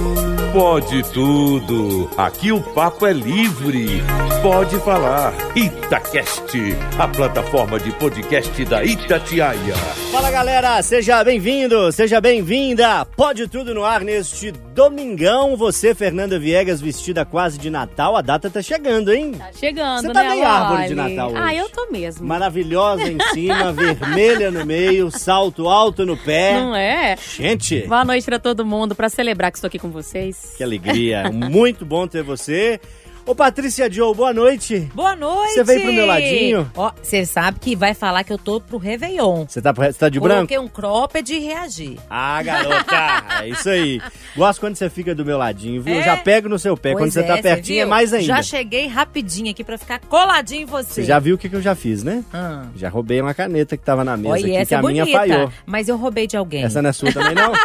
you. Pode tudo. Aqui o papo é livre. Pode falar. Itacast, a plataforma de podcast da Itatiaia. Fala galera, seja bem-vindo, seja bem-vinda. Pode tudo no ar neste domingão. Você, Fernanda Viegas, vestida quase de Natal. A data tá chegando, hein? Tá chegando, Você tá né, bem árvore de? Natal hoje. Ah, eu tô mesmo. Maravilhosa em cima, vermelha no meio, salto alto no pé. Não é? Gente, Boa noite pra todo mundo, pra celebrar que estou aqui com vocês. Que alegria. Muito bom ter você. Ô Patrícia Joe, boa noite. Boa noite! Você veio pro meu ladinho? Ó, você sabe que vai falar que eu tô pro Réveillon. Você tá, tá de branco? Coloquei um cropped e reagi. Ah, garota, é isso aí. Gosto quando você fica do meu ladinho, viu? Eu É? já pego no seu pé. quando Pois você tá é, pertinho é mais ainda. Já cheguei rapidinho aqui pra ficar coladinho em você. Você já viu o que, que eu já fiz, né? Ah. Já roubei uma caneta que tava na mesa Olha, aqui, essa que é a minha bonita, falhou. mas eu roubei de alguém. Essa não é sua também, não?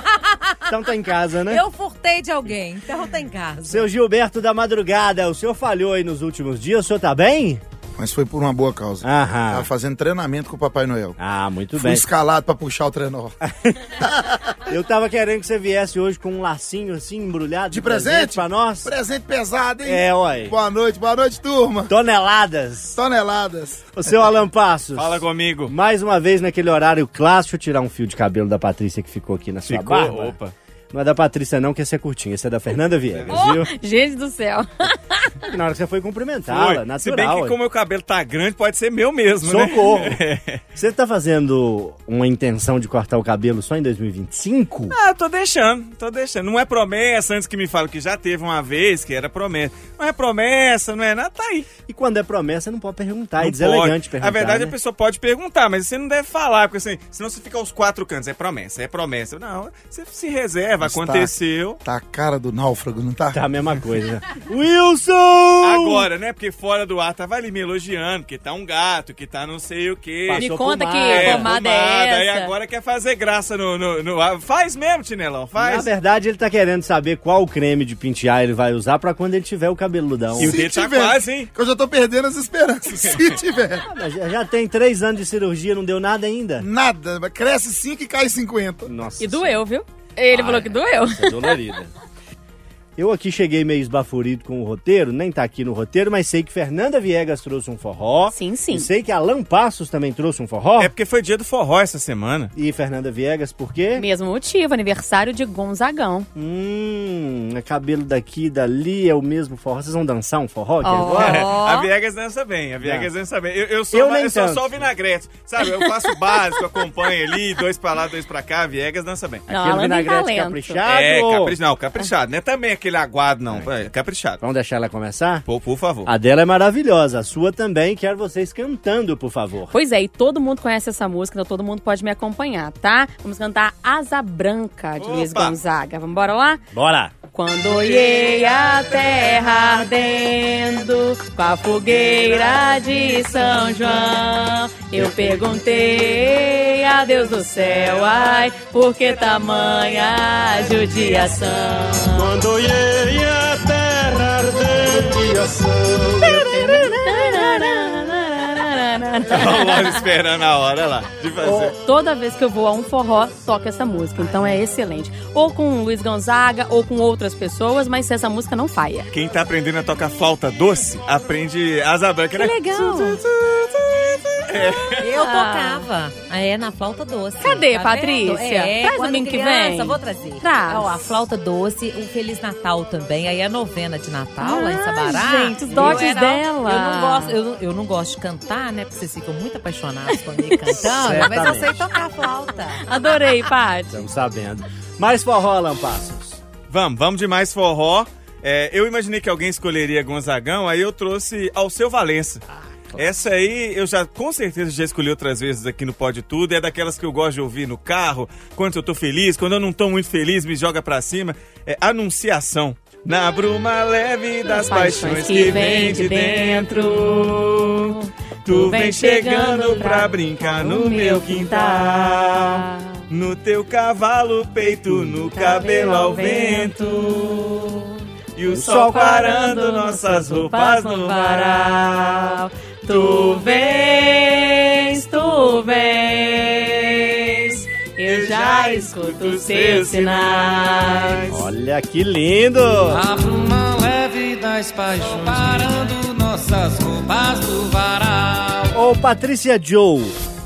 então tá em casa, né? Eu furtei de alguém, então tá em casa. Seu Gilberto da Madrugada, o senhor falhou aí nos últimos dias, o senhor tá bem? Mas foi por uma boa causa. Aham. Tava fazendo treinamento com o Papai Noel. Ah, muito Fui bem. escalado pra puxar o trenó. Eu tava querendo que você viesse hoje com um lacinho assim, embrulhado De presente? pra nós. Presente pesado, hein? É, ué. Boa noite, boa noite, turma. Toneladas. Toneladas. O seu Alan Passos. Fala comigo. Mais uma vez naquele horário clássico, tirar um fio de cabelo da Patrícia que ficou aqui na sua Ficou? barba. Opa. Não é da Patrícia não, que esse é curtinho, esse é da Fernanda Viegas, Oh, viu? gente do céu. Na hora que você foi cumprimentá-la, natural. Se bem que como meu cabelo tá grande, pode ser meu mesmo, Socorro. né? Você tá fazendo uma intenção de cortar o cabelo só em 2025? Ah, tô deixando, tô deixando. Não é promessa, antes que me falam que já teve uma vez que era promessa. Não é promessa, não é nada, tá aí. E quando é promessa, não pode perguntar, é Não deselegante pode. perguntar. A verdade, né? a pessoa pode perguntar, mas você não deve falar, porque assim, senão você fica aos quatro cantos. É promessa, é promessa. Não, você se reserva, Mas tá- aconteceu. Tá a cara do náufrago, não tá? Tá a mesma coisa. Wilson! Agora, né? Porque fora do ar tava ali me elogiando, que tá um gato, que tá não sei o quê. Passou Me conta pomada. que É, pomada é essa. agora quer fazer graça no, no, no ar. Faz mesmo, Tinelão, Na faz. verdade, ele tá querendo saber qual creme de pentear ele vai usar pra quando ele tiver o cabeludão. E o dele tá quase, hein? Que eu já tô perdendo as esperanças. Se tiver. Ah, já já tem três anos de cirurgia, não deu nada ainda? Nada. mas Cresce 5 e cai 50. Nossa. E doeu, viu? Ele falou que doeu. É dolorida. Eu aqui cheguei meio esbaforido com o roteiro, nem tá aqui no roteiro, mas sei que Fernanda Viegas trouxe um forró. Sim, sim. E sei que Alan Passos também trouxe um forró. É porque foi dia do forró essa semana. E Fernanda Viegas, por quê? Mesmo motivo, aniversário de Gonzagão. Hum, é cabelo daqui e dali, é o mesmo forró. Vocês vão dançar um forró aqui Ó. agora? A Viegas dança bem, a Viegas dança bem. Eu, eu sou, Eu ma- nem eu sou só o vinagrete, sabe? Eu faço o básico, acompanho ali, dois pra lá, dois pra cá, a Viegas dança bem. Não, Aquele Alan vinagrete caprichado. É, ou- capri... não, caprichado, não é também aquele aguado, não. É, caprichado. Vamos deixar ela começar? Por, por favor. A dela é maravilhosa, a sua também. Quero vocês cantando, por favor. Pois é, e todo mundo conhece essa música, então todo mundo pode me acompanhar, tá? Vamos cantar Asa Branca, de Luiz! Gonzaga. Vamos embora lá? Bora! Quando olhei a terra ardendo com a fogueira de São João, eu perguntei a Deus do céu, ai, por que tamanha judiação? Quando olhei a terra Vamos esperando a hora lá de fazer. Toda vez que eu vou a um forró, toca essa música. Então é excelente. Ou com o Luiz Gonzaga, ou com outras pessoas, mas essa música não falha. Quem tá aprendendo a tocar flauta doce, aprende asa branca, né? Que legal! Eu Ah. tocava. É, na flauta doce. Cadê, Tá Patrícia? É, Traz quando domingo que vem. Vou trazer. Traz. Ó, a flauta doce, o Feliz Natal também. Aí a novena de Natal lá em Ah, Sabará. gente, os dotes Eu era- dela. Eu não, gosto, eu, eu não gosto de cantar, né? Porque vocês ficam muito apaixonados comigo cantando. mas eu sei tocar flauta. Adorei, Paty. Estamos sabendo. Mais forró, Alan Passos. Vamos, vamos de mais forró. É, eu imaginei que alguém escolheria Gonzagão, aí eu trouxe ao seu Valença. Essa aí eu já com certeza já escolhi outras vezes aqui no Pode Tudo. É daquelas que eu gosto de ouvir no carro, quando eu tô feliz, quando eu não tô muito feliz, me joga pra cima. É Anunciação. Na bruma leve das paixões que vem de dentro. Tu vem chegando pra brincar no meu quintal. No teu cavalo, peito, no cabelo ao vento. E o sol parando nossas roupas no varal. Tu vens, tu vens. Eu já escuto os seus sinais. Olha que lindo! A bruma leve das paixões Parando nossas roupas do varal Ô, Patrícia Joe,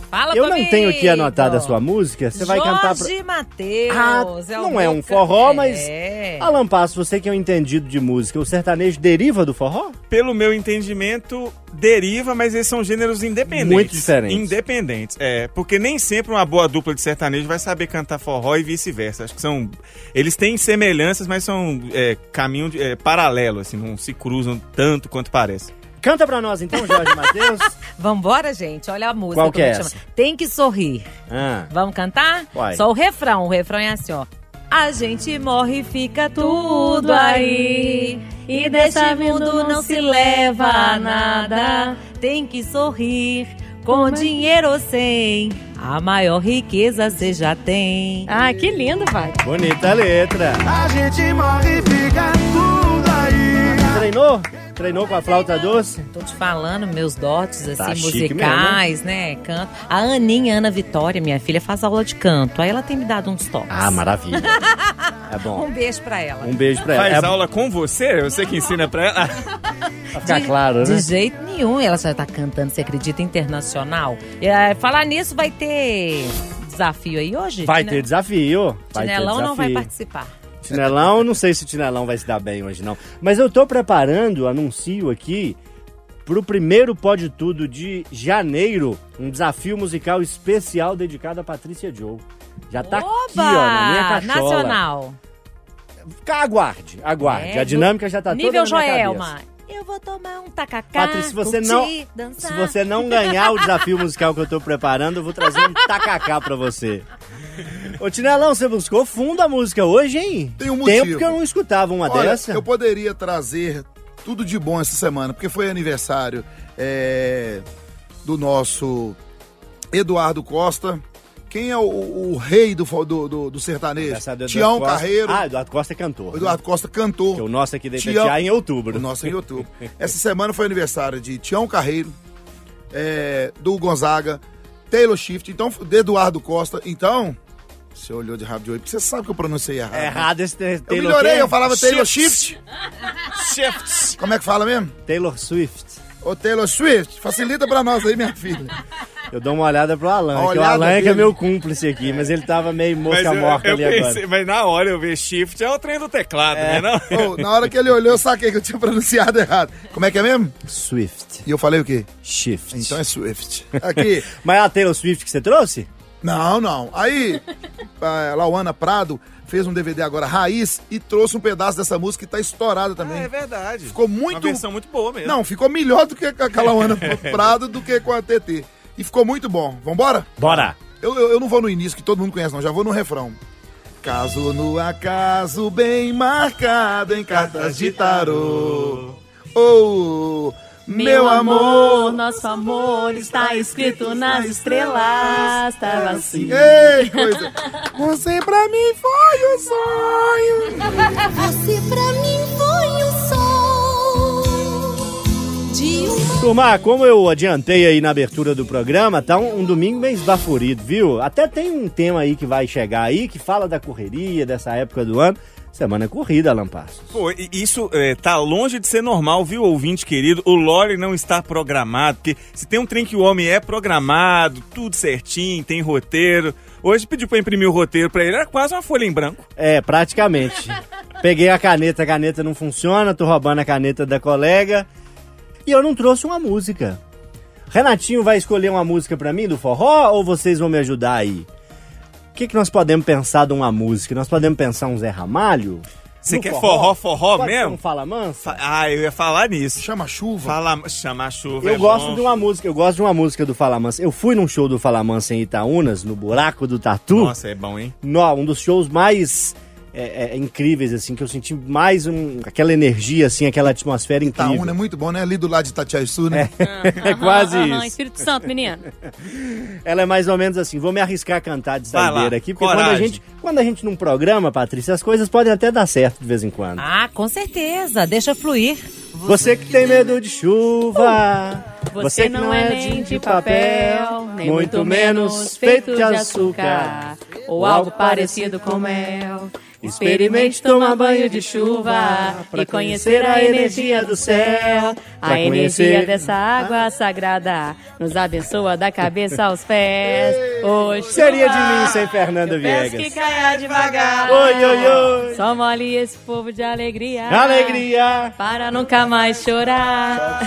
Fala eu não comigo. tenho aqui anotada a sua música. Você vai cantar pra... Jorge Mateus. Ah, o não é um forró, ca- mas... É. Alan Passo, você que é um entendido de música, o sertanejo deriva do forró? Pelo meu entendimento, deriva, mas eles são gêneros independentes. Muito diferentes. Independentes, é. Porque nem sempre uma boa dupla de sertanejo vai saber cantar forró e vice-versa. Acho que são... Eles têm semelhanças, mas são é, caminho de- é, paralelo, assim, não se cruzam tanto quanto parece. Canta pra nós então, Jorge Matheus. Vambora, gente. Olha a música. Qual que é essa? Tem que sorrir. Ah, Vamos cantar? Vai. Só o refrão. O refrão é assim, ó. A gente morre e fica tudo aí. E deste mundo não se leva a nada. Tem que sorrir, com dinheiro ou sem. A maior riqueza você já tem. Ah, que lindo, vai. bonita letra. A gente morre e fica tudo aí. Treinou? Treinou com a flauta doce? Tô te falando, meus dotes, assim, Tá musicais, né? Canto. A Aninha, Ana Vitória, minha filha, faz aula de canto. Aí ela tem me dado uns toques. Ah, maravilha. É bom. Um beijo pra ela. Um beijo pra ela. Faz É aula com você? Você que ensina pra ela? pra ficar claro, De né? jeito nenhum. Ela já tá cantando, você acredita, internacional. E, é, falar nisso, vai ter desafio aí hoje? Vai Tine- ter desafio. Vai ter não vai participar. Tinelão, não sei se o Tinelão vai se dar bem hoje, não. Mas eu tô preparando, anuncio aqui, pro primeiro Pode Tudo de janeiro, um desafio musical especial dedicado a Patrícia Joe. Já tá aqui, ó, na minha cachola. Nacional. Aguarde, aguarde. É, a dinâmica já tá Nível toda na minha Joelma. cabeça. Eu vou tomar um tacacá. Patrícia, se você curtir, não- dançar. Se você não ganhar o desafio musical que eu tô preparando, eu vou trazer um tacacá pra você. Ô, Tinelão, você buscou fundo a música hoje, hein? Tem um Tempo motivo. que eu não escutava uma Olha, dessa. eu poderia trazer tudo de bom essa semana, porque foi aniversário é, do nosso Eduardo Costa. Quem é o, o- rei do, do, do, do sertanejo? Tião Costa. Carreiro. Ah, Eduardo Costa é cantor. O Eduardo Costa cantor. Que o nosso aqui da Tião- em outubro. O nosso em outubro. Essa semana foi aniversário de Tião Carreiro, é, do Gonzaga, Taylor Swift, então, de Eduardo Costa. Então, você olhou de rabo de olho, porque você sabe que eu pronunciei errado. É né? errado esse te- Eu Taylor melhorei, eu falava Taylor Swift. Shifts. Como é que fala mesmo? Taylor Swift. Ô Taylor Swift, facilita pra nós aí, minha filha. Eu dou uma olhada pro Alan, que o Alan é que é dele. meu cúmplice aqui, mas ele tava meio Mas mosca eu, morta eu ali pensei, agora. mas na hora eu ver shift é o trem do teclado, né? Não? Ô, na hora que ele olhou, eu saquei que eu tinha pronunciado errado. Como é que é mesmo? Swift. E eu falei o quê? Shift. Então é Swift. Aqui. Mas é a Taylor Swift que você trouxe? Não, não. Aí, a Lauana Prado fez um DVD agora, Raiz, e trouxe um pedaço dessa música que tá estourada Ah, também. é verdade. Ficou muito- Uma versão muito boa mesmo. Não, ficou melhor do que com a Lauana Prado do que com a TT. E ficou muito bom. Vambora? Bora! Eu, eu, eu não vou no início, que todo mundo conhece, não. Já vou no refrão. Caso no acaso bem marcado em cartas de tarô. Oh, meu, amor. nosso amor está escrito nas estrelas. Tava assim. Ei, coisa. Você pra mim foi um sonho. Você pra mim foi Turma, como eu adiantei aí na abertura do programa, tá um, um domingo bem esbaforido, viu? Até tem um tema aí que vai chegar aí, que fala da correria, dessa época do ano. Semana corrida, Alan Passos. Pô, e isso é, tá longe de ser normal, viu, ouvinte querido? O lore não está programado, porque se tem um trem que o homem é programado, tudo certinho, tem roteiro. Hoje pediu pra imprimir o roteiro pra ele, era quase uma folha em branco. É, praticamente. Peguei a caneta, a caneta não funciona, tô roubando a caneta da colega. E eu não trouxe uma música. Renatinho vai escolher uma música pra mim do forró ou vocês vão me ajudar aí? O que, que nós podemos pensar de uma música? Nós podemos pensar um Zé Ramalho? Você quer forró, forró Pode ser mesmo? Um Fala Mansa? Ah, eu ia falar nisso. Chama chuva. Fala, chama a chuva. Eu é gosto bom. de uma música, eu gosto de uma música do Fala Mansa. Eu fui num show do Fala Mansa em Itaúnas, no Buraco do Tatu. Nossa, é bom, hein? No, um dos shows mais é, é, incríveis, assim, que eu senti mais um, aquela energia, assim, aquela atmosfera incrível. Itaúna é muito bom, né? Ali do lado de Itatiaia-Sul, né? É quase Aham, isso. Espírito Santo, menino. Ela é mais ou menos assim. Vou me arriscar a cantar de saideira aqui, porque quando a, gente, quando a gente não programa, Patrícia, as coisas podem até dar certo de vez em quando. Ah, com certeza. Deixa fluir. Você que tem medo de chuva. Você não é nem de papel, nem muito menos feito de açúcar. ou algo parecido com mel. Experimente tomar banho de chuva e conhecer a energia do céu. A energia dessa água sagrada nos abençoa da cabeça aos pés. Ô, Seria de mim sem Fernanda eu peço Viegas. que caia devagar. Oi, oi, oi. Só mole esse povo de alegria. Alegria. Para nunca mais chorar.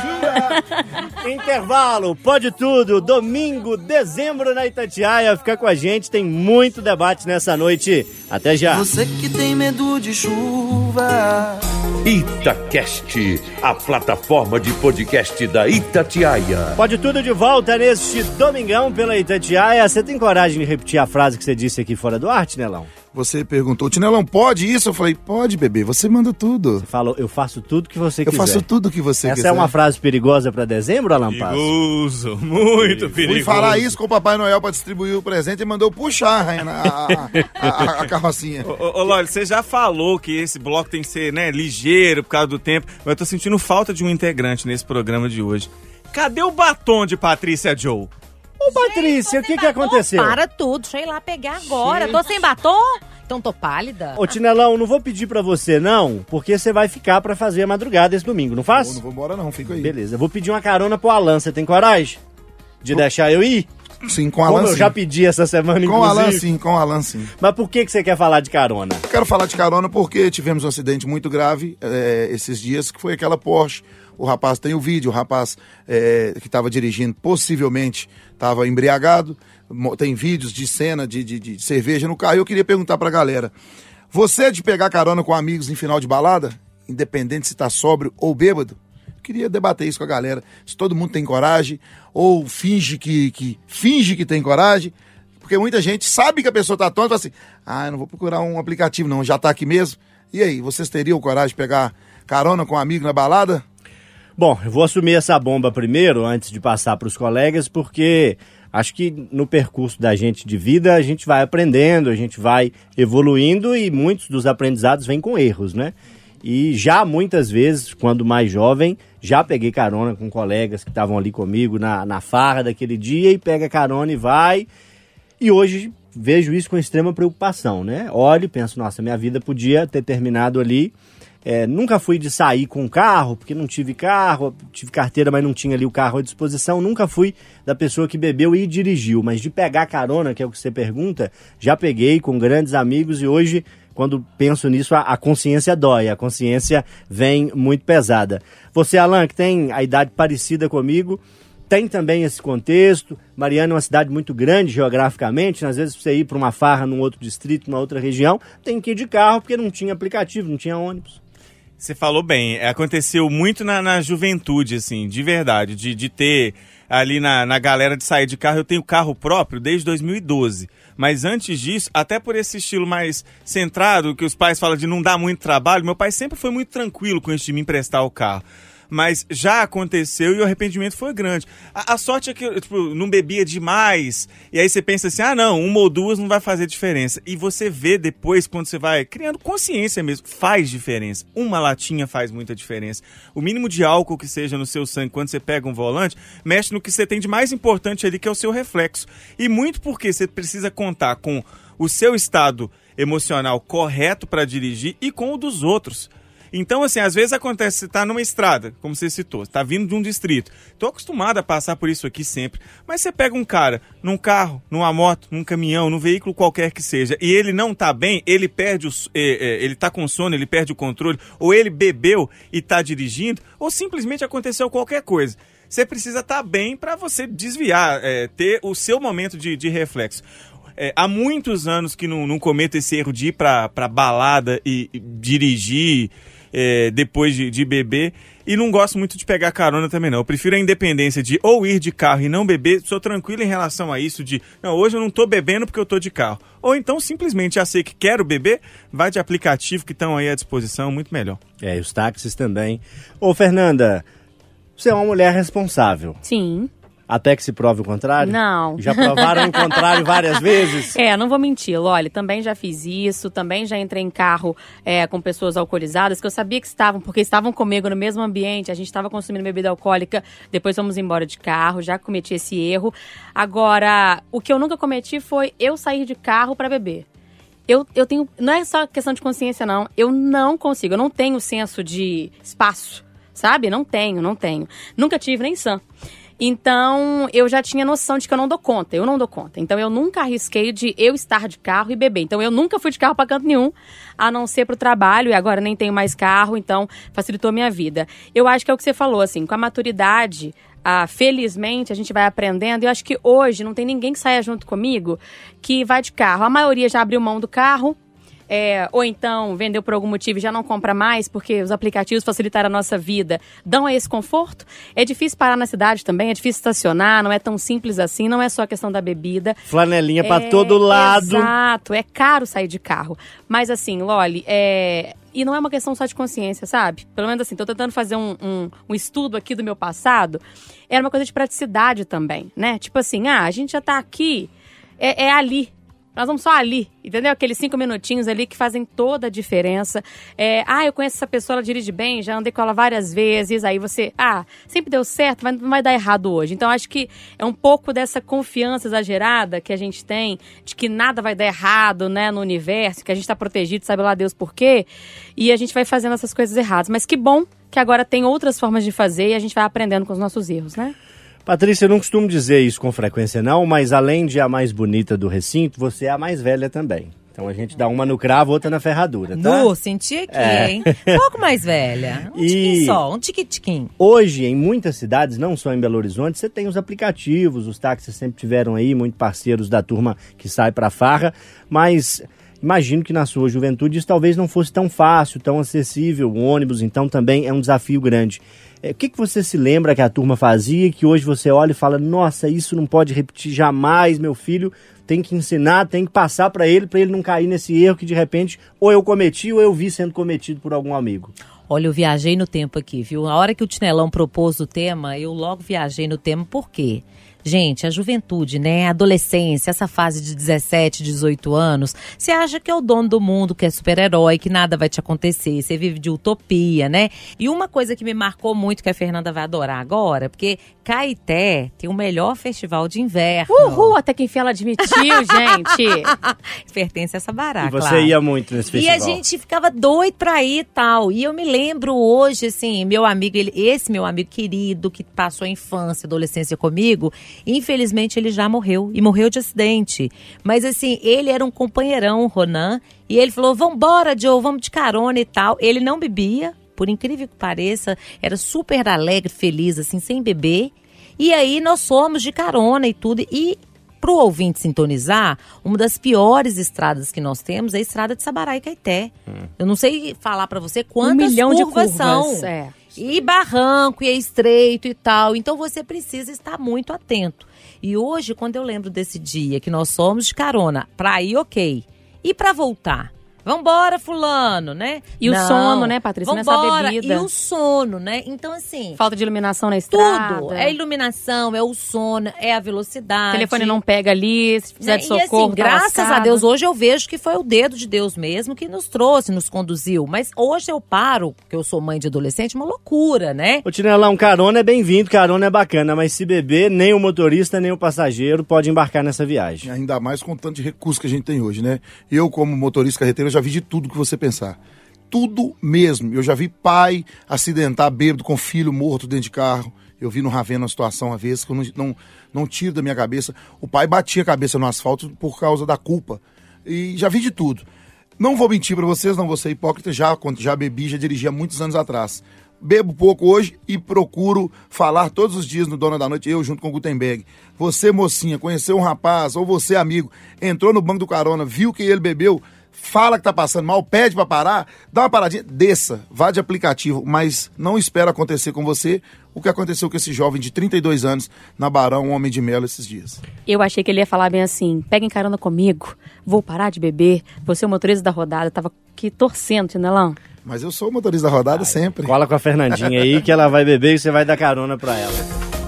Intervalo, pode tudo. Domingo, dezembro na Itatiaia. Fica com a gente, tem muito debate nessa noite. Até já. Você que tem medo de chuva. Itacast, a plataforma de podcast da Itatiaia. Pode tudo de volta neste domingão pela Itatiaia. Você tem coragem de repetir a frase que você disse aqui fora do arte, Nelão? Você perguntou, Tinelão, pode isso? Eu falei, pode, bebê, você manda tudo. Você falou, eu faço tudo que você Eu quiser. faço tudo que você Essa quiser. é uma frase perigosa pra dezembro, Alan Passo? Perigoso, muito perigoso. Fui falar isso com o Papai Noel pra distribuir o presente e mandou puxar a, a, a, a- carrocinha. Ô, ô, ô, Loli, você já falou que esse bloco tem que ser né, ligeiro por causa do tempo, mas eu tô sentindo falta de um integrante nesse programa de hoje. Cadê o batom de Patrícia Joe? Ô, Patrícia, o que que aconteceu? Para tudo, deixa eu ir lá pegar agora. Tô sem batom? Então tô pálida. Ô, Tinelão, não vou pedir pra você, não, porque você vai ficar pra fazer a madrugada esse domingo, não Eu faz? não vou embora não, fica aí. Beleza, eu vou pedir uma carona pro Alan. Você tem coragem de deixar eu ir? Sim, com o Como Alan eu sim. já pedi essa semana, Com o inclusive. Alan sim, com o Alan sim. Mas por que, que você quer falar de carona? Quero falar de carona porque tivemos um acidente muito grave eh, esses dias, que foi aquela Porsche. O rapaz tem o vídeo, o rapaz eh, que estava dirigindo possivelmente estava embriagado. Tem vídeos de cena de, de- de cerveja no carro. Eu queria perguntar pra galera: você é de pegar carona com amigos em final de balada? Independente se tá sóbrio ou bêbado? Queria debater isso com a galera. Se todo mundo tem coragem, ou finge que, que finge que tem coragem. Porque muita gente sabe que a pessoa tá tonta fala assim: ah, eu não vou procurar um aplicativo, não, já tá aqui mesmo. E aí, vocês teriam coragem de pegar carona com um amigo na balada? Bom, eu vou assumir essa bomba primeiro, antes de passar para os colegas, porque acho que no percurso da gente de vida a gente vai aprendendo, a gente vai evoluindo e muitos dos aprendizados vêm com erros, né? E já muitas vezes, quando mais jovem, já peguei carona com colegas que estavam ali comigo na, na farra daquele dia e pega carona e vai. E hoje vejo isso com extrema preocupação, né? Olho e penso, nossa, minha vida podia ter terminado ali. É, nunca fui de sair com carro, porque não tive carro, tive carteira, mas não tinha ali o carro à disposição. Nunca fui da pessoa que bebeu e dirigiu, mas de pegar carona, que é o que você pergunta, já peguei com grandes amigos e hoje, quando penso nisso, a, consciência dói, a consciência vem muito pesada. Você, Alan, que tem a idade parecida comigo, tem também esse contexto. Mariana é uma cidade muito grande geograficamente, às vezes você ir para uma farra num outro distrito, numa outra região, tem que ir de carro porque não tinha aplicativo, não tinha ônibus. Você falou bem, é, aconteceu muito na, na juventude, assim, de verdade, de, de ter ali na, na galera de sair de carro. Eu tenho carro próprio desde 2012. Mas antes disso, até por esse estilo mais centrado, que os pais falam de não dar muito trabalho, meu pai sempre foi muito tranquilo com isso de me emprestar o carro. Mas já aconteceu e o arrependimento foi grande. A, a sorte é que eu tipo, não bebia demais. E aí você pensa assim: ah, não, uma ou duas não vai fazer diferença. E você vê depois, quando você vai criando consciência mesmo, faz diferença. Uma latinha faz muita diferença. O mínimo de álcool que seja no seu sangue quando você pega um volante, mexe no que você tem de mais importante ali, que é o seu reflexo. E muito porque você precisa contar com o seu estado emocional correto para dirigir e com o dos outros. Então, assim, às vezes acontece, você tá numa estrada, como você citou, tá vindo de um distrito. Tô acostumado a passar por isso aqui sempre. Mas você pega um cara num carro, numa moto, num caminhão, num veículo qualquer que seja, e ele não tá bem, ele perde o, é, é, ele tá com sono, ele perde o controle, ou ele bebeu e tá dirigindo, ou simplesmente aconteceu qualquer coisa. Você precisa estar bem para você desviar, é, ter o seu momento de, de reflexo. É, há muitos anos que não, não cometo esse erro de ir pra balada e, e dirigir é, depois de, de beber. E não gosto muito de pegar carona também, não. Eu prefiro a independência de ou ir de carro e não beber. Sou tranquilo em relação a isso de, não, hoje eu não tô bebendo porque eu tô de carro. Ou então simplesmente já sei que quero beber, vai de aplicativo que estão aí à disposição, muito melhor. É, e os táxis também. Ô, Fernanda, você é uma mulher responsável. Sim. Até que se prove o contrário? Não. Já provaram o contrário várias vezes? É, não vou mentir, olha, também já fiz isso, também já entrei em carro é, com pessoas alcoolizadas, que eu sabia que estavam, porque estavam comigo no mesmo ambiente, a gente estava consumindo bebida alcoólica, depois fomos embora de carro, já cometi esse erro. Agora, o que eu nunca cometi foi eu sair de carro para beber. Eu, eu tenho. Não é só questão de consciência, não. Eu não consigo, eu não tenho senso de espaço, sabe? Não tenho, não tenho. Nunca tive nem sã. Então, eu já tinha noção de que eu não dou conta, eu não dou conta. Então, eu nunca arrisquei de eu estar de carro e beber. Então, eu nunca fui de carro para canto nenhum, a não ser para o trabalho, e agora nem tenho mais carro, então facilitou a minha vida. Eu acho que é o que você falou, assim, com a maturidade, ah, felizmente, a gente vai aprendendo. Eu acho que hoje não tem ninguém que saia junto comigo que vai de carro. A maioria já abriu mão do carro, é, ou então vendeu por algum motivo e já não compra mais, porque os aplicativos facilitaram a nossa vida, dão esse conforto. É difícil parar na cidade também, é difícil estacionar, não é tão simples assim, não é só a questão da bebida. Flanelinha É, todo lado. Exato, é caro sair de carro. Mas assim, Loli, é. E não é uma questão só de consciência, sabe? Pelo menos assim, tô tentando fazer um, um, um estudo aqui do meu passado. Era uma coisa de praticidade também, né? Tipo assim, ah, a gente já tá aqui, é, é ali. Nós vamos só ali, entendeu? Aqueles cinco minutinhos ali que fazem toda a diferença. É, ah, eu conheço essa pessoa, ela dirige bem, já andei com ela várias vezes. Aí você, ah, sempre deu certo, mas não vai dar errado hoje. Então acho que é um pouco dessa confiança exagerada que a gente tem de que nada vai dar errado, né, no universo, que a gente está protegido, sabe lá Deus por quê. E a gente vai fazendo essas coisas erradas. Mas que bom que agora tem outras formas de fazer e a gente vai aprendendo com os nossos erros, né? Patrícia, eu não costumo dizer isso com frequência não, mas além de a mais bonita do recinto, você é a mais velha também. Então a gente dá uma no cravo, outra na ferradura, tá? Nu, senti aqui, É. hein? Um pouco mais velha. Um E- tiquinho só, um tiquitiquinho. Hoje, em muitas cidades, não só em Belo Horizonte, você tem os aplicativos, os táxis sempre tiveram aí, muito parceiros da turma que sai pra farra, mas imagino que na sua juventude isso talvez não fosse tão fácil, tão acessível, o ônibus, então também é um desafio grande. É, O que, que você se lembra que a turma fazia que hoje você olha e fala, nossa, isso não pode repetir jamais, meu filho tem que ensinar, tem que passar pra ele, pra ele não cair nesse erro que de repente ou eu cometi ou eu vi sendo cometido por algum amigo. Olha, eu viajei no tempo aqui, viu? A hora que o Tinelão propôs o tema, eu logo viajei no tema, por quê? Gente, a juventude, né? A adolescência, essa fase de 17, 18 anos, você acha que é o dono do mundo, que é super-herói, que nada vai te acontecer, você vive de utopia, né? E uma coisa que me marcou muito, que a Fernanda vai adorar agora, porque Caeté tem o melhor festival de inverno. Uhul, até que enfim ela admitiu, gente. Pertence a essa barata. e você ia muito nesse E festival. a gente ficava doido pra ir e tal. E eu me lembro hoje, assim, meu amigo, ele, esse meu amigo querido que passou a infância, adolescência comigo, infelizmente ele já morreu. E morreu de acidente. Mas assim, ele era um companheirão, Ronan. E ele falou: Vambora, Joe, vamos de carona e tal. Ele não bebia, por incrível que pareça, era super alegre, feliz, assim, sem beber. E aí nós fomos de carona e tudo. E pro ouvinte sintonizar, uma das piores estradas que nós temos é a estrada de Sabará e Caeté. Eu não sei falar pra você quantas um milhão de curvas, curvas. são. É. E barranco, e é estreito e tal. Então você precisa estar muito atento. E hoje, quando eu lembro desse dia que nós somos de carona, pra ir, ok. E pra voltar? Vambora, fulano, né? E o sono, né, Patrícia? Nessa Vambora. bebida. E o sono, né? Então, assim, Falta de iluminação na estrada. tudo. É a iluminação, é o sono, é a velocidade. O telefone não pega ali, se precisar Né? de E socorro. assim, tá graças a lascado. Deus, hoje eu vejo que foi o dedo de Deus mesmo que nos trouxe, nos conduziu. Mas hoje eu paro, porque eu sou mãe de adolescente, uma loucura, né? Ô Tinelão, carona é bem-vindo, carona é bacana, mas se beber, nem o motorista, nem o passageiro pode embarcar nessa viagem. Ainda mais com o tanto de recurso que a gente tem hoje, né? Eu, como motorista carreteiro, já vi de tudo que você pensar. Tudo mesmo. Eu já vi pai acidentar bêbado com filho morto dentro de carro. Eu vi no Ravena uma situação uma vez que eu não, não, não tiro da minha cabeça. O pai batia a cabeça no asfalto por causa da culpa. E já vi de tudo. Não vou mentir pra vocês, não vou ser hipócrita. Já, já bebi, já dirigi há muitos anos atrás. Bebo pouco hoje e procuro falar todos os dias no Dona da Noite, eu junto com o Gutenberg. Você, mocinha, conheceu um rapaz, ou você, amigo, entrou no banco do carona, viu que ele bebeu, fala que tá passando mal, pede pra parar, dá uma paradinha, desça, vá de aplicativo, mas não espera acontecer com você o que aconteceu com esse jovem de 32 anos na Barão, um homem de melo esses dias. Eu achei que ele ia falar bem assim: peguem carona comigo, vou parar de beber, você é o motorista da rodada. Eu tava aqui torcendo, Tinelão. Mas eu sou o motorista da rodada sempre. Cola com a Fernandinha aí que ela vai beber e você vai dar carona pra ela.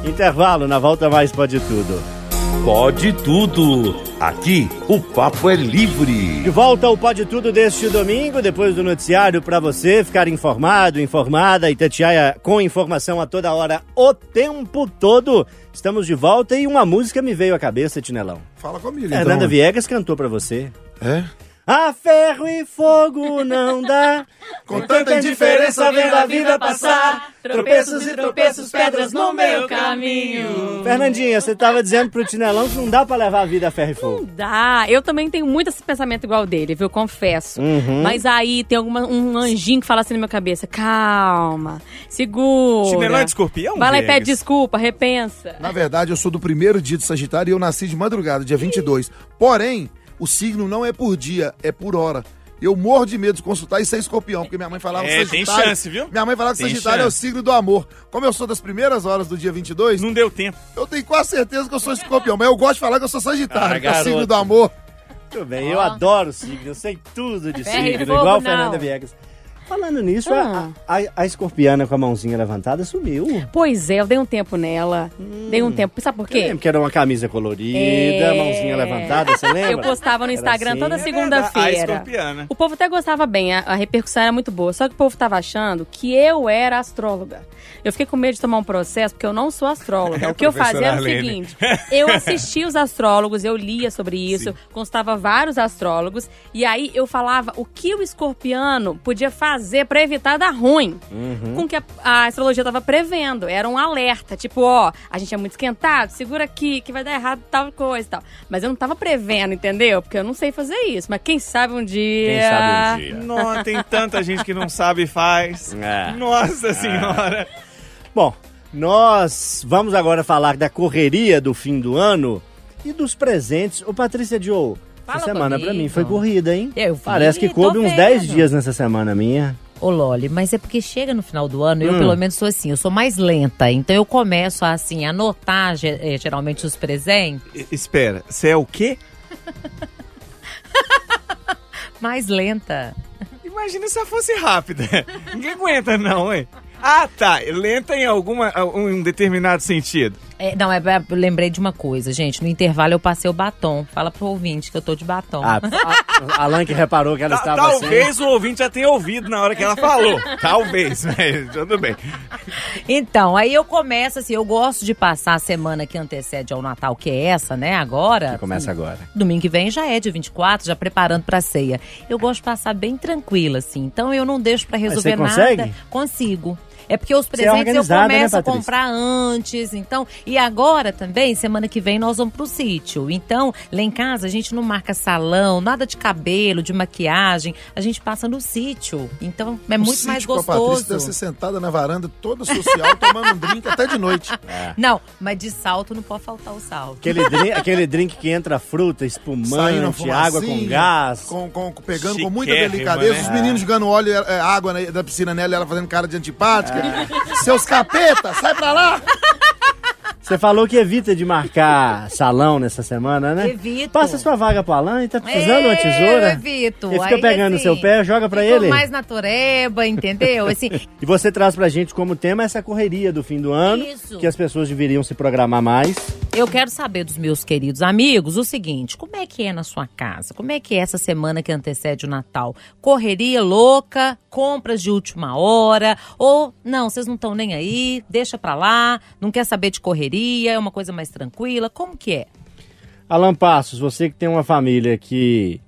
Intervalo, na volta mais pode tudo. Pode tudo. Aqui o papo é livre. De volta ao Pode Tudo deste domingo, depois do noticiário para você ficar informado, informada, Itatiaia com informação a toda hora, o tempo todo. Estamos de volta e uma música me veio à cabeça, Tinelão. Fala comigo, Fernanda então. Viegas cantou para você. É? A ferro e fogo não dá. Com tanta indiferença vendo a vida passar. Tropeços e tropeços, pedras no meu caminho. Fernandinha, você tava dizendo pro Tinelão que não dá pra levar a vida a ferro e fogo. Dá, eu também tenho muito esse pensamento igual dele, viu? Confesso. Uhum. Mas aí tem alguma, um anjinho que fala assim na minha cabeça: calma, segura. Chinelão é de escorpião, Vai lá e pede desculpa, repensa. Na verdade, eu sou do primeiro dia de Sagitário e eu nasci de madrugada, dia 22. Porém, o signo não é por dia, é por hora. Eu morro de medo de consultar e ser escorpião, porque minha mãe falava É, que tem Sagitário... chance, viu? Minha mãe falava que Tem Sagitário é o chance. signo do amor. Como eu sou das primeiras horas do dia 22, Não deu tempo. eu tenho quase certeza que eu sou escorpião. Mas eu gosto de falar que eu sou Sagitário, Ah, que é o signo do amor. Muito bem, eu adoro signo, eu sei tudo de signo, igual não. Fernanda Viegas. Falando nisso, Ah. a, a, a escorpiana com a mãozinha levantada sumiu. Pois é, eu dei um tempo nela. Dei um tempo. Sabe por Eu quê? lembro que era uma camisa colorida, É. mãozinha levantada, você lembra? Eu postava no Instagram assim. toda A segunda-feira. escorpiana. O povo até gostava bem, a, a repercussão era muito boa. Só que o povo tava achando que eu era astróloga. Eu fiquei com medo de tomar um processo, porque eu não sou astróloga. O que eu fazia era o seguinte: eu assistia os astrólogos, eu lia sobre isso, constava vários astrólogos, e aí eu falava o que o escorpiano podia fazer pra evitar dar ruim. Com o que a, a astrologia tava prevendo. Era um alerta, tipo, ó, a gente é muito esquentado, segura aqui, que vai dar errado tal coisa e tal. Mas eu não tava prevendo, entendeu? Porque eu não sei fazer isso. Mas quem sabe um dia. Quem sabe um dia. Nossa, tem tanta gente que não sabe e faz. É. Nossa senhora. Bom, nós vamos agora falar da correria do fim do ano e dos presentes. Ô, Patrícia Joe, Fala essa semana pra comigo. mim foi corrida, hein? Eu vi, Parece que coube uns vendo. 10 dias nessa semana minha. Ô, Loli, mas é porque chega no final do ano, Hum. eu pelo menos sou assim, eu sou mais lenta. Então eu começo a, assim, anotar eh, geralmente os presentes. E- Espera, você é o quê? Mais lenta. Imagina se ela fosse rápida. Ninguém aguenta, não, hein? Ah, tá. Lenta em alguma, um determinado sentido. É, não, é, é, eu lembrei de uma coisa, gente. No intervalo eu passei o batom. Fala pro ouvinte que eu tô de batom. Ah, a, a Alan que reparou que ela Ta- estava Talvez o ouvinte já tenha ouvido na hora que ela falou. Talvez, mas tudo bem. Então, aí eu começo assim, eu gosto de passar a semana que antecede ao Natal, que é essa, né, agora. sem. Começa agora. Domingo que vem já é dia 24, já preparando pra ceia. Eu gosto de passar bem tranquila, assim. Então eu não deixo pra resolver você consegue? nada. Consigo. É porque os é presentes eu organizada, né, começo a Patrícia? comprar antes, então. E agora também, semana que vem, nós vamos pro sítio. Então, lá em casa a gente não marca salão, nada de cabelo, de maquiagem. A gente passa no sítio. Então é O muito sítio mais com a Patrícia gostoso. deve ser sentada na varanda, toda social, tomando um drink até de noite. Não, mas de salto não pode faltar o salto. Aquele drink, aquele drink que entra fruta, espumante, água com gás. Com, com- pegando com muita delicadeza. né? Os meninos jogando óleo, é, água na- da piscina nela e ela fazendo cara de antipática. Seus capeta, sai pra lá! Você falou que evita de marcar salão nessa semana, né? Evito. Passa sua vaga pro Alan e tá precisando de uma tesoura. Evito. Ele fica Aí, pegando no assim, seu pé, joga pra ele. mais natureba, entendeu? Assim, E você traz pra gente como tema essa correria do fim do ano, Isso. que as pessoas deveriam se programar mais. Eu quero saber dos meus queridos amigos o seguinte: como é que é na sua casa? Como é que é essa semana que antecede o Natal? Correria louca, compras de última hora, ou não, vocês não estão nem aí, deixa pra lá, não quer saber de correria, é uma coisa mais tranquila. Como que é? Alan Passos, você que tem uma família que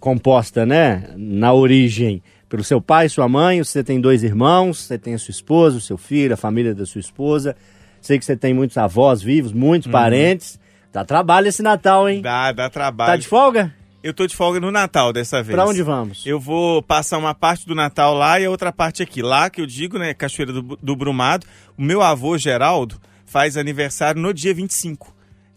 composta, né, na origem pelo seu pai, sua mãe, você tem dois irmãos, você tem a sua esposa, o seu filho, a família da sua esposa. Sei que você tem muitos avós vivos, muitos parentes. Dá trabalho esse Natal, hein? Dá, dá trabalho. Tá de folga? Eu tô de folga no Natal dessa vez. Pra onde vamos? Eu vou passar uma parte do Natal lá e a outra parte aqui. Lá que eu digo, né, Cachoeira do, do Brumado. O meu avô, Geraldo, faz aniversário no dia 25.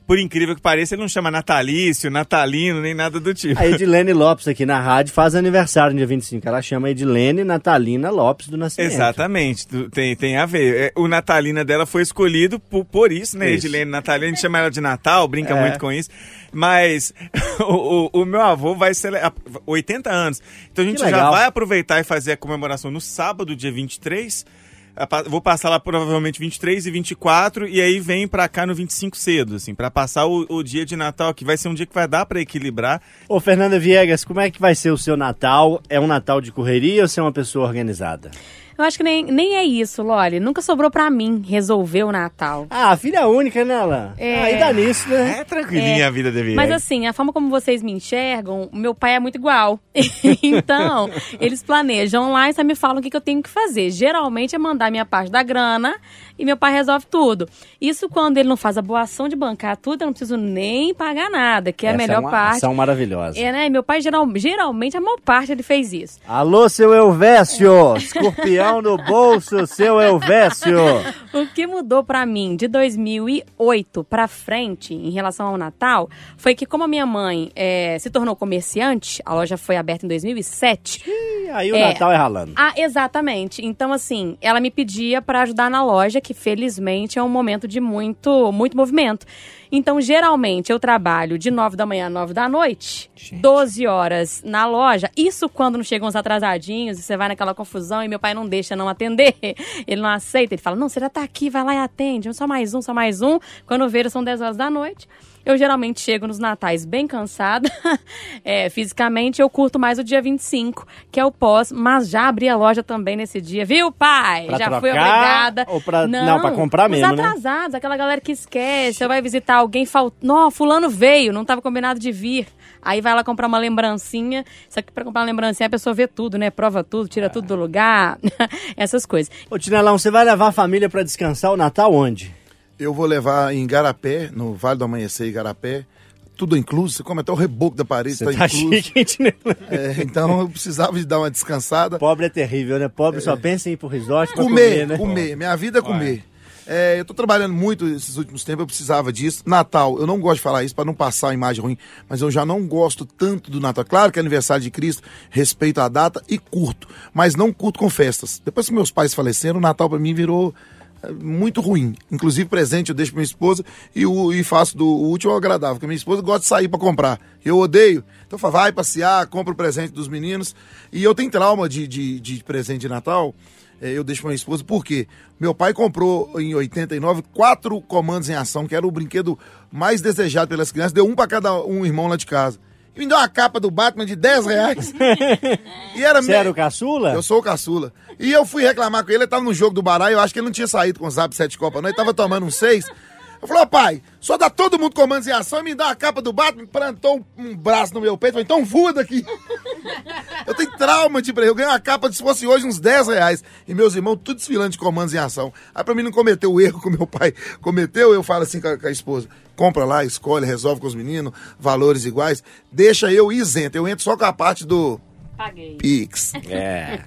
Por incrível que pareça, ele não chama natalício, natalino, nem nada do tipo. A Edilene Lopes aqui na rádio faz aniversário no dia 25. Ela chama Edilene Natalina Lopes do Nascimento. Exatamente, tem, tem a ver. É, O Natalina dela foi escolhido por, por isso, né? Isso. Edilene Natalina, a gente chama ela de Natal, brinca É. muito com isso. Mas o, o- o meu avô vai celebrar 80 anos. Então a gente já vai aproveitar e fazer a comemoração no sábado, dia 23. Pa- Vou passar lá provavelmente 23 e 24 e aí vem pra cá no 25 cedo, assim, pra passar o, o dia de Natal, que vai ser um dia que vai dar pra equilibrar. Ô, Fernanda Viegas, como é que vai ser o seu Natal? É um Natal de correria ou você é uma pessoa organizada? Eu acho que nem, nem é isso, Loli. Nunca sobrou pra mim resolver o Natal. Ah, filha única, né, Alain? É. Aí dá nisso, né? É tranquilinha a vida deve Mas assim, a forma como vocês me enxergam, meu pai é muito igual. então, eles planejam lá e só me falam o que, que eu tenho que fazer. Geralmente é mandar minha parte da grana e meu pai resolve tudo. Isso quando ele não faz a boa ação de bancar tudo, eu não preciso nem pagar nada, que é a Essa melhor uma parte. ação maravilhosa. É, né? Meu pai geral, geralmente a maior parte ele fez isso. Alô, seu Elvésio! Escorpião no bolso, seu Elvésio! O que mudou pra mim de 2008 pra frente em relação ao Natal foi que como a minha mãe eh, se tornou comerciante, a loja foi aberta em 2007. E aí o É. Natal é ralando. Ah, exatamente. Então assim, ela me pedia pra ajudar na loja, que felizmente é um momento de muito muito movimento. Então, geralmente, eu trabalho de 9 da manhã a 9 da noite, 12 horas na loja. Isso quando não chegam os atrasadinhos e você vai naquela confusão e meu pai não deixa não atender. Ele não aceita, ele fala: Não, você já tá aqui, vai lá e atende. Só mais um, só mais um. Quando vejo, são 10 horas da noite. Eu geralmente chego nos natais bem cansada. É, fisicamente, eu curto mais o dia 25, que é o pós, mas já abri a loja também nesse dia, viu, pai? Pra já fui trocar obrigada. ou pra- não, pra comprar mesmo, Os né? atrasados, aquela galera que esquece, você vai visitar alguém, falt... Não, fulano veio, não estava combinado de vir. Aí vai lá comprar uma lembrancinha, só que pra comprar uma lembrancinha a pessoa vê tudo, né? Prova tudo, tira tudo do lugar, essas coisas. Ô, Tinelão, você vai levar a família pra descansar o Natal onde? Eu vou levar em Garapé, no Vale do Amanhecer, Garapé. Tudo incluso, você come até o reboco da parede, Você tá, incluso. chique, Tinelão? É, então eu precisava de dar uma descansada. Pobre é terrível, né? Pobre só pensa em ir pro resort Comer, comer, comer, né? Minha vida é comer. É, eu tô trabalhando muito esses últimos tempos, eu precisava disso. Natal, eu não gosto de falar isso para não passar a imagem ruim, mas eu já não gosto tanto do Natal. Claro que é aniversário de Cristo, respeito a data e curto, mas não curto com festas. Depois que meus pais faleceram, o Natal para mim virou é, muito ruim. Inclusive presente eu deixo pra minha esposa e, o, e faço do o útil ao agradável, porque minha esposa gosta de sair para comprar. Eu odeio. Então eu falo, vai passear, compra o presente dos meninos. E eu tenho trauma de, de, de presente de Natal. É, eu deixo pra minha esposa, por quê? Meu pai comprou em 89 quatro comandos em ação, que era o brinquedo mais desejado pelas crianças, deu um pra cada um irmão lá de casa. E me deu uma capa do Batman de 10 reais. e era Você era o caçula? eu sou o caçula. E eu fui reclamar com ele, ele tava no jogo do baralho, eu acho que ele não tinha saído com o Zap 7 Copa, não, ele tava tomando um 6. Eu falei, pai, só dá todo mundo comandos em ação e me dá a capa do Batman, plantou um, um braço no meu peito, falei, então voa daqui. eu tenho trauma de eu ganhei uma capa, se fosse hoje, uns 10 reais. E meus irmãos, tudo desfilando de comandos em ação. Aí pra mim não cometer o erro que o meu pai cometeu, eu falo assim com a, com a esposa, compra lá, escolhe, resolve com os meninos, valores iguais, deixa eu isento, eu entro só com a parte do Paguei. Pix. É.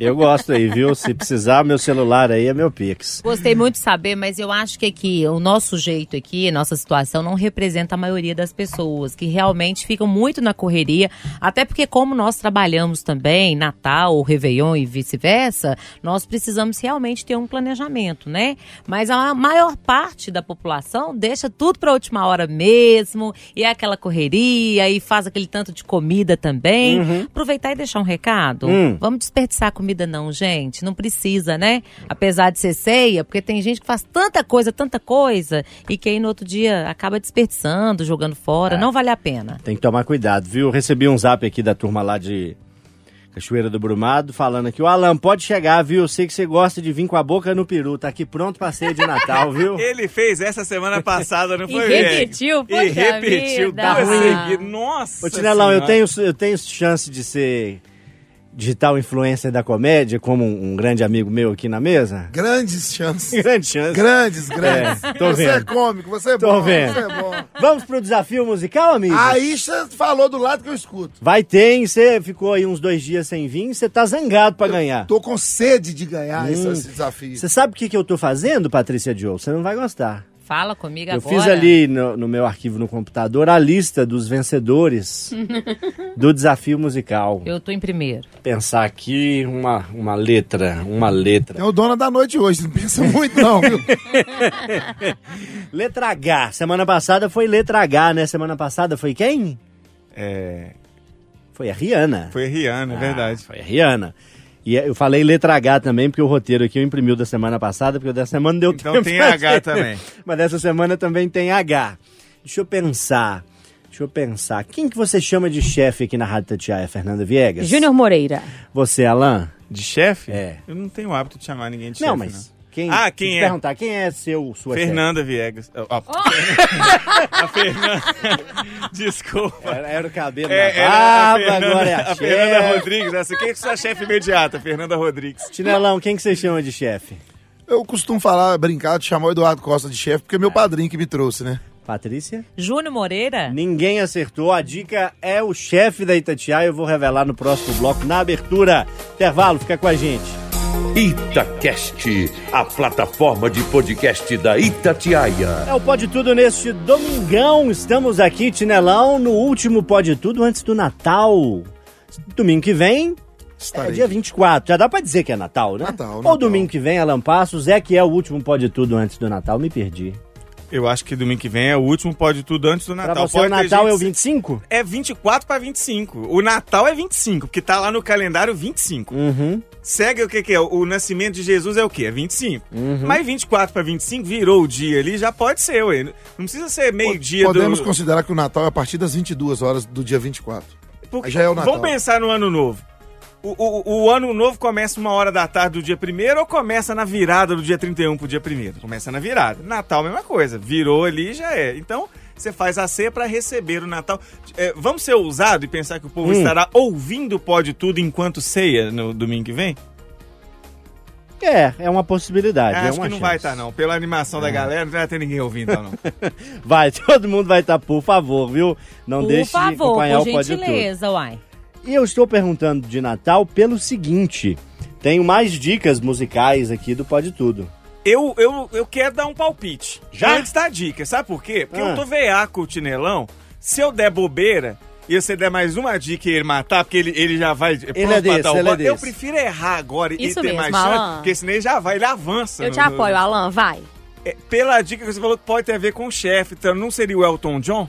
Eu gosto aí, viu? Se precisar, meu celular aí é meu Pix. Gostei muito de saber, mas eu acho que aqui o nosso jeito aqui, a nossa situação não representa a maioria das pessoas que realmente ficam muito na correria, até porque como nós trabalhamos também Natal, Réveillon e vice-versa, nós precisamos realmente ter um planejamento, né? Mas a maior parte da população deixa tudo para a última hora mesmo, e é aquela correria e faz aquele tanto de comida também. Aproveitar e deixar um recado. Hum. Vamos desperdiçar comida não, gente. Não precisa, né? Apesar de ser ceia, porque tem gente que faz tanta coisa, tanta coisa, e que aí no outro dia acaba desperdiçando, jogando fora. Não vale a pena. Tem que tomar cuidado, viu? Recebi um zap aqui da turma lá de Cachoeira do Brumado, falando aqui, o Alan, pode chegar, viu? Eu sei que você gosta de vir com a boca no peru, tá aqui pronto pra ceia de Natal, viu? Ele fez essa semana passada, não E foi, velho? repetiu, E repetiu vida. duas seguidas. Nossa Ô, Tinelão, eu tenho, eu tenho chance de ser digital influencer da comédia, como um, um grande amigo meu aqui na mesa? Grandes chances. Grande chance. Grandes, grandes. É, tô você vendo. é cômico, você é Tô bom. vendo. Você é bom. Vamos pro desafio musical, amigo? Aí você falou do lado que eu escuto. Vai ter, hein? Você ficou aí uns dois dias sem vir, você tá zangado pra ganhar. Tô com sede de ganhar esse, Hum. esse desafio. Você sabe o que, que eu tô fazendo, Patrícia Joe? Você não vai gostar. Fala comigo Eu agora. fiz ali no, no meu arquivo no computador a lista dos vencedores do desafio musical. Eu tô em primeiro. Pensar aqui uma, uma letra, uma letra. É o dono da noite hoje, não pensa muito não, viu? Letra H. Semana passada foi letra H, né? Semana passada foi quem? É, Foi a Rihanna. foi a Rihanna, é Ah, verdade. Foi a Rihanna. E eu falei letra H também, porque o roteiro aqui eu imprimiu da semana passada, porque o da semana deu Então tempo. tem pra H também. Mas dessa semana também tem H. Deixa eu pensar. Deixa eu pensar. Quem que você chama de chefe aqui na Rádio Tatiaia, Fernanda Viegas? Júnior Moreira. Você, Alan? De chefe? É. Eu não tenho o hábito de chamar ninguém de não, chefe, mas quem? Ah, quem te é? perguntar, quem é seu, sua chefe? Fernanda Viegas. Ó, ó, A Fernanda. Desculpa. Era, era o cabelo É, na era barba, a Fernanda, agora é a, a Fernanda chefe. Rodrigues. Essa, quem é sua chefe imediata? Fernanda Rodrigues. Chinelão, quem que você chama de chefe? Eu costumo falar, brincar, de chamar o Eduardo Costa de chefe, porque é meu padrinho que me trouxe, né? Patrícia? Júnior Moreira? Ninguém acertou. A dica é o chefe da Itatiaia. Eu vou revelar no próximo bloco, na abertura. Intervalo, fica com a gente. Itacast, a plataforma de podcast da Itatiaia. É o Pode Tudo neste domingão. Estamos aqui, Tinelão, no último Pode Tudo antes do Natal. Domingo que vem é Estarei. dia 24. Já dá pra dizer que é Natal, né? Natal, Ou Natal. domingo que vem, Alan Passos, é que é o último Pode Tudo antes do Natal. Me perdi. Eu acho que domingo que vem é o último Pode Tudo antes do Pra Natal. você, Pode o Natal gente- é o 25? É 24 pra 25. O Natal é 25, porque tá lá no calendário 25. Uhum. Segue o que, que é? O nascimento de Jesus é o quê? É 25. Uhum. Mas 24 pra 25 virou o dia ali, já pode ser, ué. Não precisa ser meio-dia do... Podemos considerar que o Natal é a partir das 22 horas do dia 24. Porque- Aí já é o Natal. Vamos pensar no ano novo. O, o, o ano novo começa uma hora da tarde do dia primeiro ou começa na virada do dia 31 pro dia primeiro? Começa na virada. Natal, mesma coisa. Virou ali já é. Então, você faz a ceia para receber o Natal. É, vamos ser ousado e pensar que o povo Hum. estará ouvindo Pode Tudo enquanto ceia no domingo que vem? É, é uma possibilidade. é Acho uma que não vai chance. É. estar, não. Pela animação da galera, não vai ter ninguém ouvindo, então, não. Vai, todo mundo vai estar, por favor, viu? Não Por deixe de favor, acompanhar por o Pode Tudo. gentileza, uai. E eu estou perguntando de Natal pelo seguinte: tenho mais dicas musicais aqui do Pode Tudo. Eu, eu, eu quero dar um palpite. Já? Antes da dica, sabe por quê? Porque Ah. eu tô veiaco o Tinelão. Se eu der bobeira e você der mais uma dica e ele matar, porque ele, ele já vai. pronto é desse, dar o ele é bote, Eu desse. prefiro errar agora e Isso ter mesmo, mais Alan. chance, porque senão ele já vai, ele avança. Eu no- te no- apoio, Alan, vai. É, pela dica que você falou pode ter a ver com o chefe, então não seria o Elton John?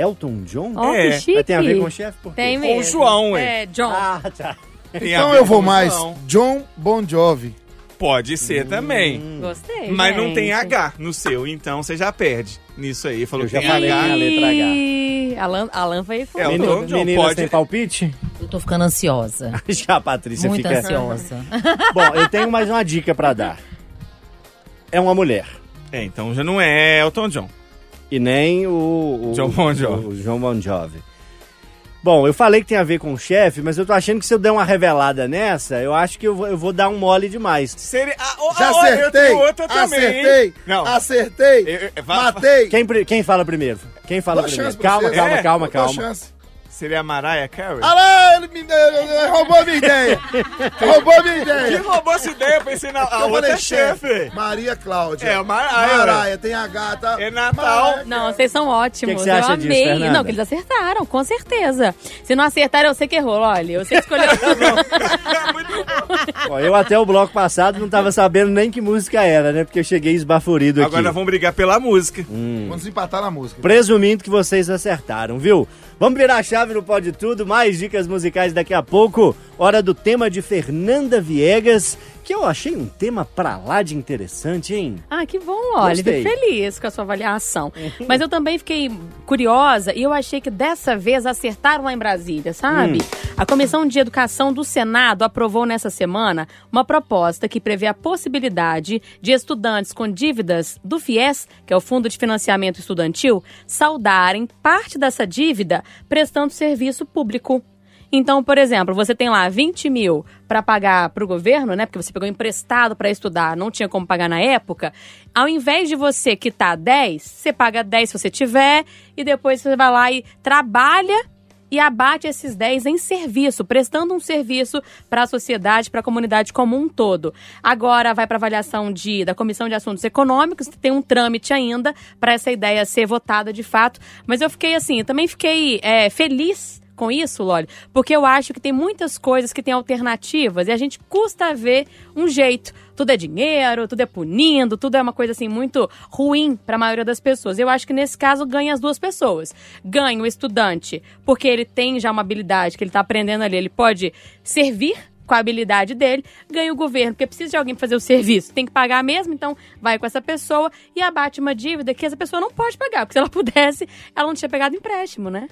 Elton John? Ó, É, que chique. Mas tem a ver com o chefe? Por quê? Tem Com mesmo. o João, ué. É, John. Ah, tá. Tem a Então eu vou com mais João. John Bon Jovi. Pode ser também. Hum. Gostei, Mas não gente. tem H no seu, então você já perde nisso aí. Falou Eu que já falei H. a letra H. Ih, Alan, Alan foi com É, o Menina- Elton John Meninas, pode- tem palpite? Eu tô ficando ansiosa. Já a Patrícia Muito fica... ansiosa. Bom, eu tenho mais uma dica pra dar. É uma mulher. É, então já não é Elton John. E nem o... o John Bon Jovi. O João Bon Jovi. Bom, eu falei que tem a ver com o chefe, mas eu tô achando que se eu der uma revelada nessa, eu acho que eu vou, eu vou dar um mole demais. Seria... Ah, oh, Já ah, oh, Eu acertei! tenho outra também, acertei! hein? Não. Acertei! Eu- eu- Matei! Quem, quem fala primeiro? Quem fala Dou primeiro? Calma, calma, É, calma, Dou calma. Seria a Mariah Carey? Ah lá, ele me ele roubou a minha ideia! roubou a minha Que ideia! roubou essa ideia? Eu pensei na a Eu outra falei é chefe. Maria Cláudia. É, a Mariah. Mariah, tem H, tá? É Natal. Mariah. Não, vocês são ótimos. Que que você acha eu disso, amei. Fernanda? não, que eles acertaram, com certeza. Se não acertaram, eu sei que errou. Olha, eu sei que escolheu. Muito bom. Ó, eu até o bloco passado não tava sabendo nem que música era, né? Porque eu cheguei esbaforido aqui. Agora nós vamos brigar pela música. Vamos empatar na música. Presumindo que vocês acertaram, viu? Vamos virar a chave no Pode Tudo, mais dicas musicais daqui a pouco. Hora do tema de Fernanda Viegas, que eu achei um tema pra lá de interessante, hein? Ah, que bom, olha, Gostei. feliz com a sua avaliação. Mas eu também fiquei curiosa e eu achei que dessa vez acertaram lá em Brasília, sabe? A Comissão de Educação do Senado aprovou nessa semana uma proposta que prevê a possibilidade de estudantes com dívidas do FIES, que é o Fundo de Financiamento Estudantil, saudarem parte dessa dívida prestando serviço público. Então, por exemplo, você tem lá 20 mil para pagar para o governo, né? Porque você pegou emprestado para estudar, não tinha como pagar na época. Ao invés de você quitar 10, você paga 10 se você tiver, e depois você vai lá e trabalha e abate esses 10 em serviço, prestando um serviço para a sociedade, para a comunidade como um todo. Agora vai para avaliação de, da Comissão de Assuntos Econômicos, tem um trâmite ainda para essa ideia ser votada de fato. Mas eu fiquei assim, também fiquei é, feliz com isso, Loli, porque eu acho que tem muitas coisas que têm alternativas e a gente custa ver um jeito. Tudo é dinheiro, tudo é punindo, tudo é uma coisa assim muito ruim para a maioria das pessoas. Eu acho que nesse caso ganha as duas pessoas. Ganha o estudante, porque ele tem já uma habilidade que ele está aprendendo ali, ele pode servir com a habilidade dele, ganha o governo, porque precisa de alguém fazer o serviço. Tem que pagar mesmo, então vai com essa pessoa e abate uma dívida que essa pessoa não pode pagar, porque se ela pudesse, ela não tinha pegado empréstimo, né?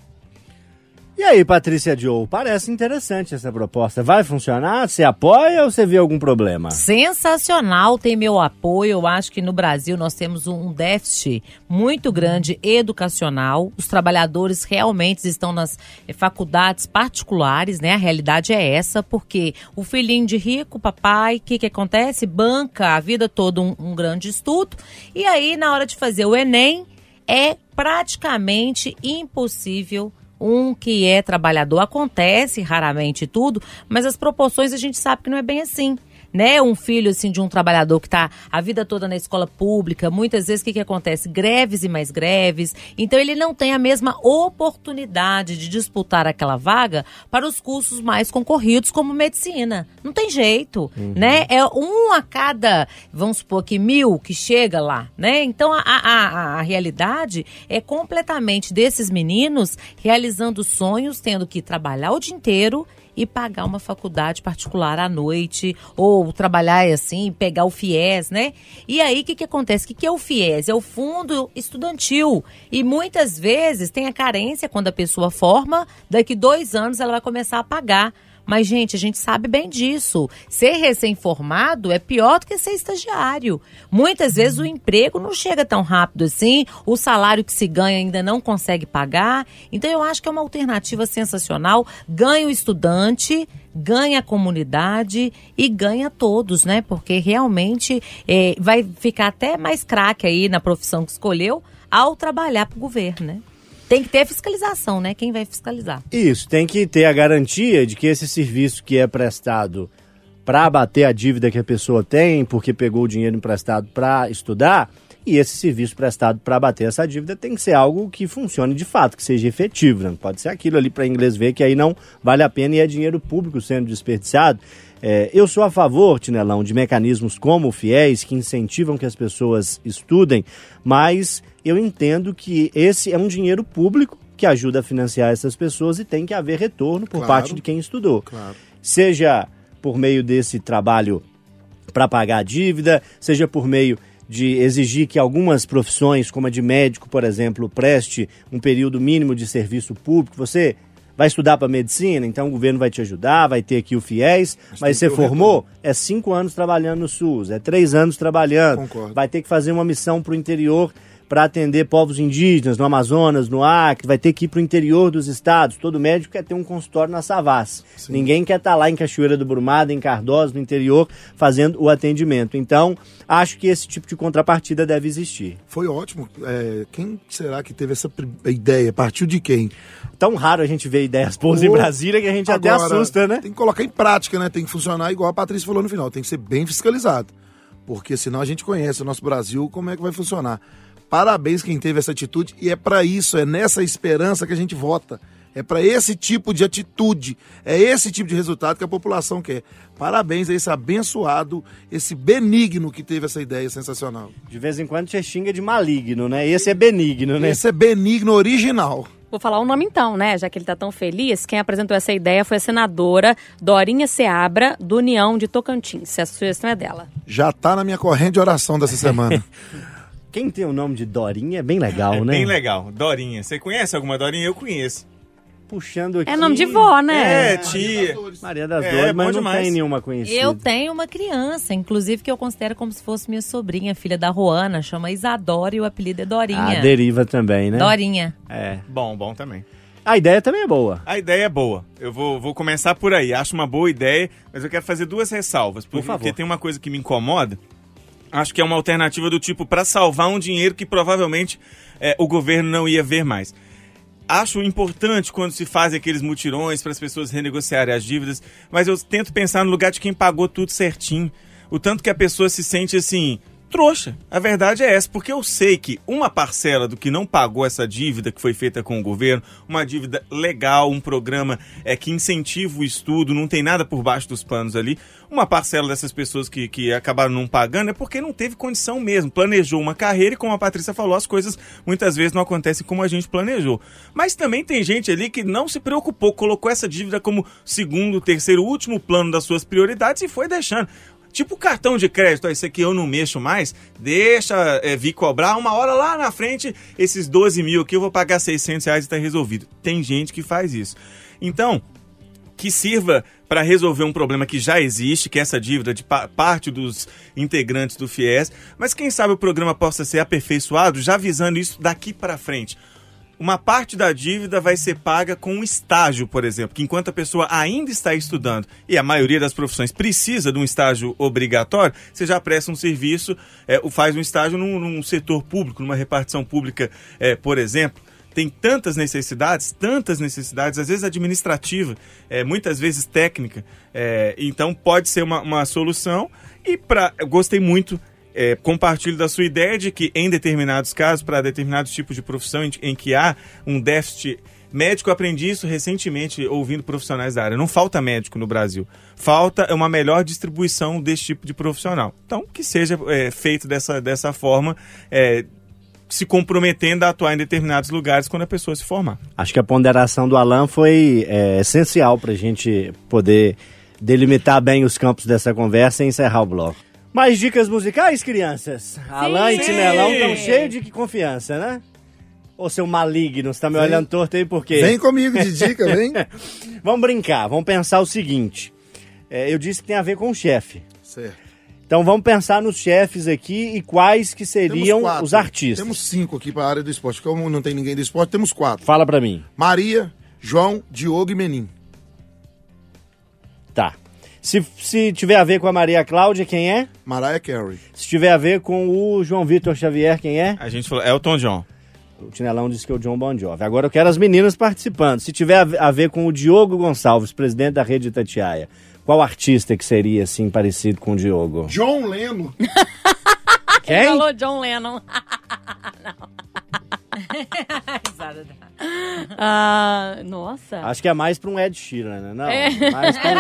E aí, Patrícia Joe, parece interessante essa proposta. Vai funcionar? Você apoia ou você vê algum problema? Sensacional, tem meu apoio. Eu acho que no Brasil nós temos um déficit muito grande educacional. Os trabalhadores realmente estão nas eh, faculdades particulares, né? A realidade é essa, porque o filhinho de rico, papai, o que, que acontece? Banca a vida toda um, um grande estudo. E aí, na hora de fazer o Enem, é praticamente impossível um que é trabalhador. Acontece raramente tudo, mas as proporções a gente sabe que não é bem assim. Né, um filho assim de um trabalhador que está a vida toda na escola pública, muitas vezes o que, que acontece? Greves e mais greves. Então ele não tem a mesma oportunidade de disputar aquela vaga para os cursos mais concorridos, como medicina. Não tem jeito, né? É um a cada, vamos supor que mil que chega lá, né? Então a, a, a, a realidade é completamente desses meninos realizando sonhos, tendo que trabalhar o dia inteiro e pagar uma faculdade particular à noite, ou trabalhar assim, pegar o FIES, né? E aí o que, que acontece? O que, que é o FIES? É o fundo estudantil. E muitas vezes tem a carência quando a pessoa forma, daqui dois anos ela vai começar a pagar. Mas, gente, a gente sabe bem disso. Ser recém-formado é pior do que ser estagiário. Muitas vezes o emprego não chega tão rápido assim, o salário que se ganha ainda não consegue pagar. Então, eu acho que é uma alternativa sensacional. Ganha o estudante, ganha a comunidade e ganha todos, né? Porque realmente eh, vai ficar até mais craque aí na profissão que escolheu ao trabalhar para o governo, né? Tem que ter fiscalização, né? Quem vai fiscalizar? Isso, tem que ter a garantia de que esse serviço que é prestado para abater a dívida que a pessoa tem, porque pegou o dinheiro emprestado para estudar, e esse serviço prestado para abater essa dívida tem que ser algo que funcione de fato, que seja efetivo. Né? Pode ser aquilo ali para inglês ver que aí não vale a pena e é dinheiro público sendo desperdiçado. É, eu sou a favor, Tinelão, de mecanismos como o FIES, que incentivam que as pessoas estudem, mas eu entendo que esse é um dinheiro público que ajuda a financiar essas pessoas e tem que haver retorno por Claro. parte de quem estudou. Claro. Seja por meio desse trabalho para pagar a dívida, seja por meio de exigir que algumas profissões, como a de médico, por exemplo, preste um período mínimo de serviço público. Você vai estudar para medicina, então o governo vai te ajudar, vai ter aqui o FIES, mas que você formou, é cinco anos trabalhando no SUS, é três anos trabalhando, Concordo. vai ter que fazer uma missão para o interior para atender povos indígenas no Amazonas, no Acre, vai ter que ir para o interior dos estados. Todo médico quer ter um consultório na Savassi. Ninguém quer estar lá em Cachoeira do Brumado, em Cardoso, no interior, fazendo o atendimento. Então, acho que esse tipo de contrapartida deve existir. Foi ótimo. É, quem será que teve essa ideia? Partiu de quem? Tão raro a gente ver ideias boas em Ô, Brasília que a gente até Agora, assusta, né? Tem que colocar em prática, né? Tem que funcionar igual a Patrícia falou no final. Tem que ser bem fiscalizado. Porque senão a gente conhece o nosso Brasil, como é que vai funcionar. Parabéns quem teve essa atitude. E é para isso, é nessa esperança que a gente vota. É para esse tipo de atitude, é esse tipo de resultado que a população quer. Parabéns a esse abençoado, esse benigno que teve essa ideia sensacional. De vez em quando você xinga de maligno, né? Esse é benigno, né? Esse é benigno original. Vou falar o nome então, né? Já que ele tá tão feliz, quem apresentou essa ideia foi a senadora Dorinha Seabra, do União de Tocantins. Essa sugestão é dela. Já tá na minha corrente de oração dessa semana. Quem tem o nome de Dorinha é bem legal, É né? bem legal. Dorinha. Você conhece alguma Dorinha? Eu conheço. Puxando aqui. É nome de vó, né? É, tia. Maria das É, Dores, bom mas não demais. tem nenhuma conhecida. Eu tenho uma criança, inclusive que eu considero como se fosse minha sobrinha, filha da Roana, chama Isadora e o apelido é Dorinha. A deriva também, né? Dorinha. É. Bom, bom também. A ideia também é boa. A ideia é boa. Eu vou, vou começar por aí. Acho uma boa ideia, mas eu quero fazer duas ressalvas. Porque, favor. porque tem uma coisa que me incomoda. Acho que é uma alternativa do tipo para salvar um dinheiro que provavelmente é, o governo não ia ver mais. Acho importante quando se faz aqueles mutirões para as pessoas renegociarem as dívidas, mas eu tento pensar no lugar de quem pagou tudo certinho. O tanto que a pessoa se sente assim, trouxa. A verdade é essa, porque eu sei que uma parcela do que não pagou essa dívida que foi feita com o governo, uma dívida legal, um programa é, que incentiva o estudo, não tem nada por baixo dos panos ali. Uma parcela dessas pessoas que, que acabaram não pagando é porque não teve condição mesmo. Planejou uma carreira e, como a Patrícia falou, as coisas muitas vezes não acontecem como a gente planejou. Mas também tem gente ali que não se preocupou, colocou essa dívida como segundo, terceiro, último plano das suas prioridades e foi deixando. Tipo cartão de crédito, esse aqui eu não mexo mais, deixa é, vir cobrar, uma hora lá na frente, esses 12 mil aqui eu vou pagar 600 reais e tá resolvido. Tem gente que faz isso. Então, que sirva para resolver um problema que já existe, que é essa dívida de pa parte dos integrantes do FIES, mas quem sabe o programa possa ser aperfeiçoado já visando isso daqui para frente uma parte da dívida vai ser paga com um estágio, por exemplo, que enquanto a pessoa ainda está estudando e a maioria das profissões precisa de um estágio obrigatório, você já presta um serviço, é, faz um estágio num, num, setor público, numa repartição pública, é, por exemplo. Tem tantas necessidades, tantas necessidades, às vezes administrativa, é, muitas vezes técnica. É, então pode ser uma, uma solução. E pra, eu gostei muito é, compartilho da sua ideia de que, em determinados casos, para determinados tipos de profissão em, em, que há um déficit médico, aprendi isso recentemente ouvindo profissionais da área. Não falta médico no Brasil. Falta uma melhor distribuição desse tipo de profissional. Então, que seja é, feito dessa, dessa forma. É, se comprometendo a atuar em determinados lugares quando a pessoa se formar. Acho que a ponderação do Alan foi é, essencial para a gente poder delimitar bem os campos dessa conversa e encerrar o bloco. Mais dicas musicais, crianças? Alain e Tinelão estão cheios de confiança, né? Ô, seu maligno, você tá me vem, olhando torto aí por quê? Vem comigo de dica, vem. vamos brincar, vamos pensar o seguinte. É, eu disse que tem a ver com o chefe. Certo. Então vamos pensar nos chefes aqui e quais que seriam os artistas. Temos cinco aqui para a área do esporte. Como não tem ninguém do esporte, temos quatro. Fala para mim. Maria, João, Diogo e Menin. Tá. Se, se tiver a ver com a Maria Cláudia, quem é? Mariah Carey. Se tiver a ver com o João Vitor Xavier, quem é? A gente falou Elton John. O Tinelão disse que é o John Bon Jovi. Agora eu quero as meninas participando. Se tiver a ver com o Diogo Gonçalves, presidente da rede Itatiaia, qual artista que seria, assim, parecido com o Diogo? John Lennon. Quem? Ele falou John Lennon. Não. ah, nossa. Acho que é mais pra um Ed Sheeran, né? Não, é. mais pra um...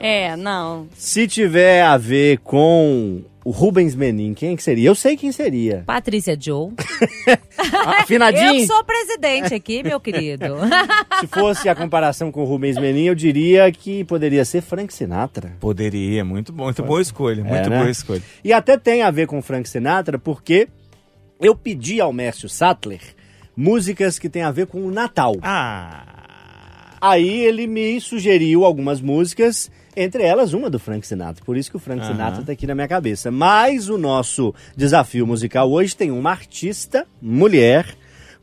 é, não. Se tiver a ver com o Rubens Menin, quem que seria? Eu sei quem seria. Patrícia Joe. Afinadinho? Eu sou presidente aqui, meu querido. Se fosse a comparação com o Rubens Menin, eu diria que poderia ser Frank Sinatra. Poderia, muito bom, muito boa escolha, muito é, né? boa escolha. E até tem a ver com Frank Sinatra, porque eu pedi ao Mércio Sattler músicas que tem a ver com o Natal. Ah. Aí ele me sugeriu algumas músicas, entre elas uma do Frank Sinatra. Por isso que o Frank Sinatra está aqui na minha cabeça. Mas o nosso desafio musical hoje tem uma artista, mulher,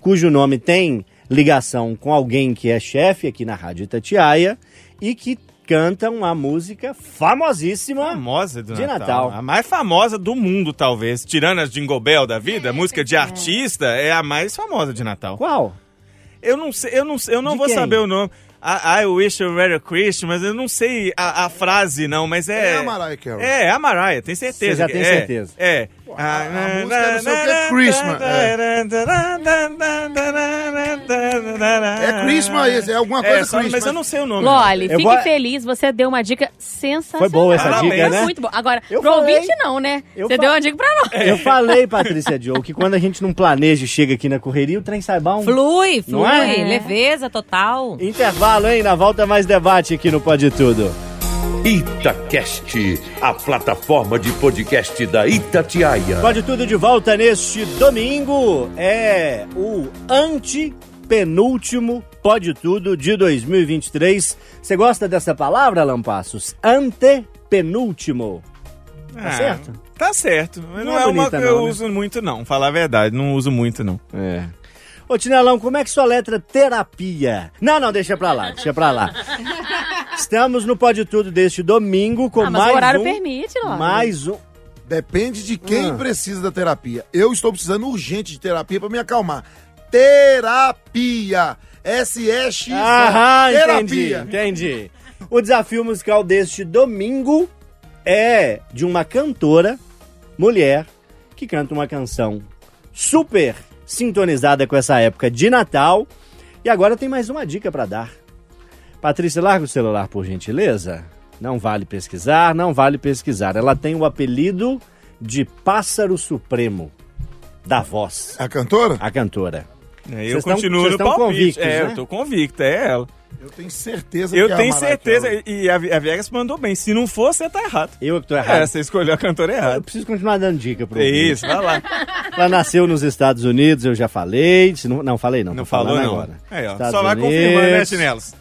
cujo nome tem ligação com alguém que é chefe aqui na Rádio Itatiaia e que cantam uma música famosíssima famosa do de Natal. Natal. A mais famosa do mundo, talvez. Tirando as Jingle Bell da vida, música de artista é a mais famosa de Natal. Qual? Eu não sei, eu não, eu não De vou quem? saber o nome. I, I wish you were a Christian, mas eu não sei a, a frase, não, mas é. É a Mariah Carey. É, é a Mariah, tem certeza. Você já tem é, certeza. É. a- a música é não sei o que, Christmas, É Christmas, é alguma coisa É, só- Christmas. mas eu não sei o nome. Loli, fique vou- feliz, você deu uma dica sensacional. Foi boa essa Parabéns. dica, né? Muito bom. Agora, Eu pro falei. ouvinte não, né? Eu você fa- deu uma dica pra nós. Eu falei, Patrícia Joe, que quando a gente não planeja e chega aqui na correria, o trem sai bom. Flui, flui, é? leveza total. Intervalo, hein? Na volta mais debate aqui no Pode Tudo. Itacast, a plataforma de podcast da Itatiaia. Pode Tudo de volta neste domingo. É o antepenúltimo Pode Tudo de 2023. Você gosta dessa palavra, Lampassos? Antepenúltimo. Tá Ah, certo? Tá certo. Não não, é é, uma que eu não, né? uso muito, não. Falar a verdade, não uso muito, não. É. Ô, Tinelão, como é que sua letra terapia? Não, não, deixa pra lá, deixa pra lá. Estamos no Pode Tudo deste domingo com Ah, mas mais o horário um... permite, Loli. Mais um... Depende de quem Ah. precisa da terapia. Eu estou precisando urgente de terapia para me acalmar. Terapia. S-E-X. Aham, entendi, terapia. entendi. O desafio musical deste domingo é de uma cantora mulher que canta uma canção super sintonizada com essa época de Natal. E agora tem mais uma dica para dar. Patrícia, larga o celular por gentileza. Não vale pesquisar, não vale pesquisar. Ela tem o apelido de Pássaro Supremo da voz. A cantora? A cantora. É, eu Vocês tão- continuo vocês no tão palpite. convictos, é, né? eu tô convicto, é ela. Eu tenho certeza Eu que é a tenho certeza, e a, a Vegas mandou bem. Se não for, você tá errado. Eu que tô errado. É, você escolheu a cantora Eu errada. preciso continuar dando dica pro É ouvinte. isso, vai lá. Ela nasceu nos Estados Unidos, eu já falei. Se não, não falei não, Não falou, não. agora. Aí, ó, Estados só vai Unidos. confirmando, né, Chinelos?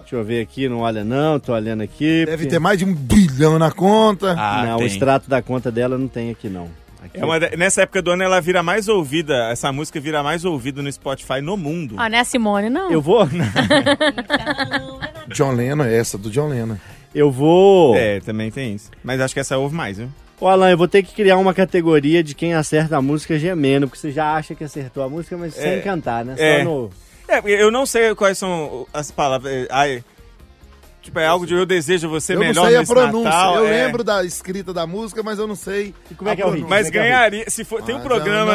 Deixa eu ver aqui, não olha não, tô olhando aqui. Deve porque- ter mais de um bilhão na conta. Ah, não, o tem. extrato da conta dela não tem aqui não. Aqui. É uma nessa época do ano ela vira mais ouvida, essa música vira mais ouvida no Spotify no mundo. Ah, não é a Simone, não. Eu vou, John Lennon, é essa do John Lennon. eu vou. É, também tem isso. Mas acho que essa ouve mais, viu? Ô Alan, eu vou ter que criar uma categoria de quem acerta a música gemendo, porque você já acha que acertou a música, mas sem cantar, né? Só é. no... É, porque eu não sei quais são as palavras. é, Ai, tipo, é algo de eu desejo você eu melhor não sei a pronúncia. Natal. eu é. lembro da escrita da música, mas eu não sei. E como é que é o ritmo? Mas é é o ganharia, se for, tem um programa...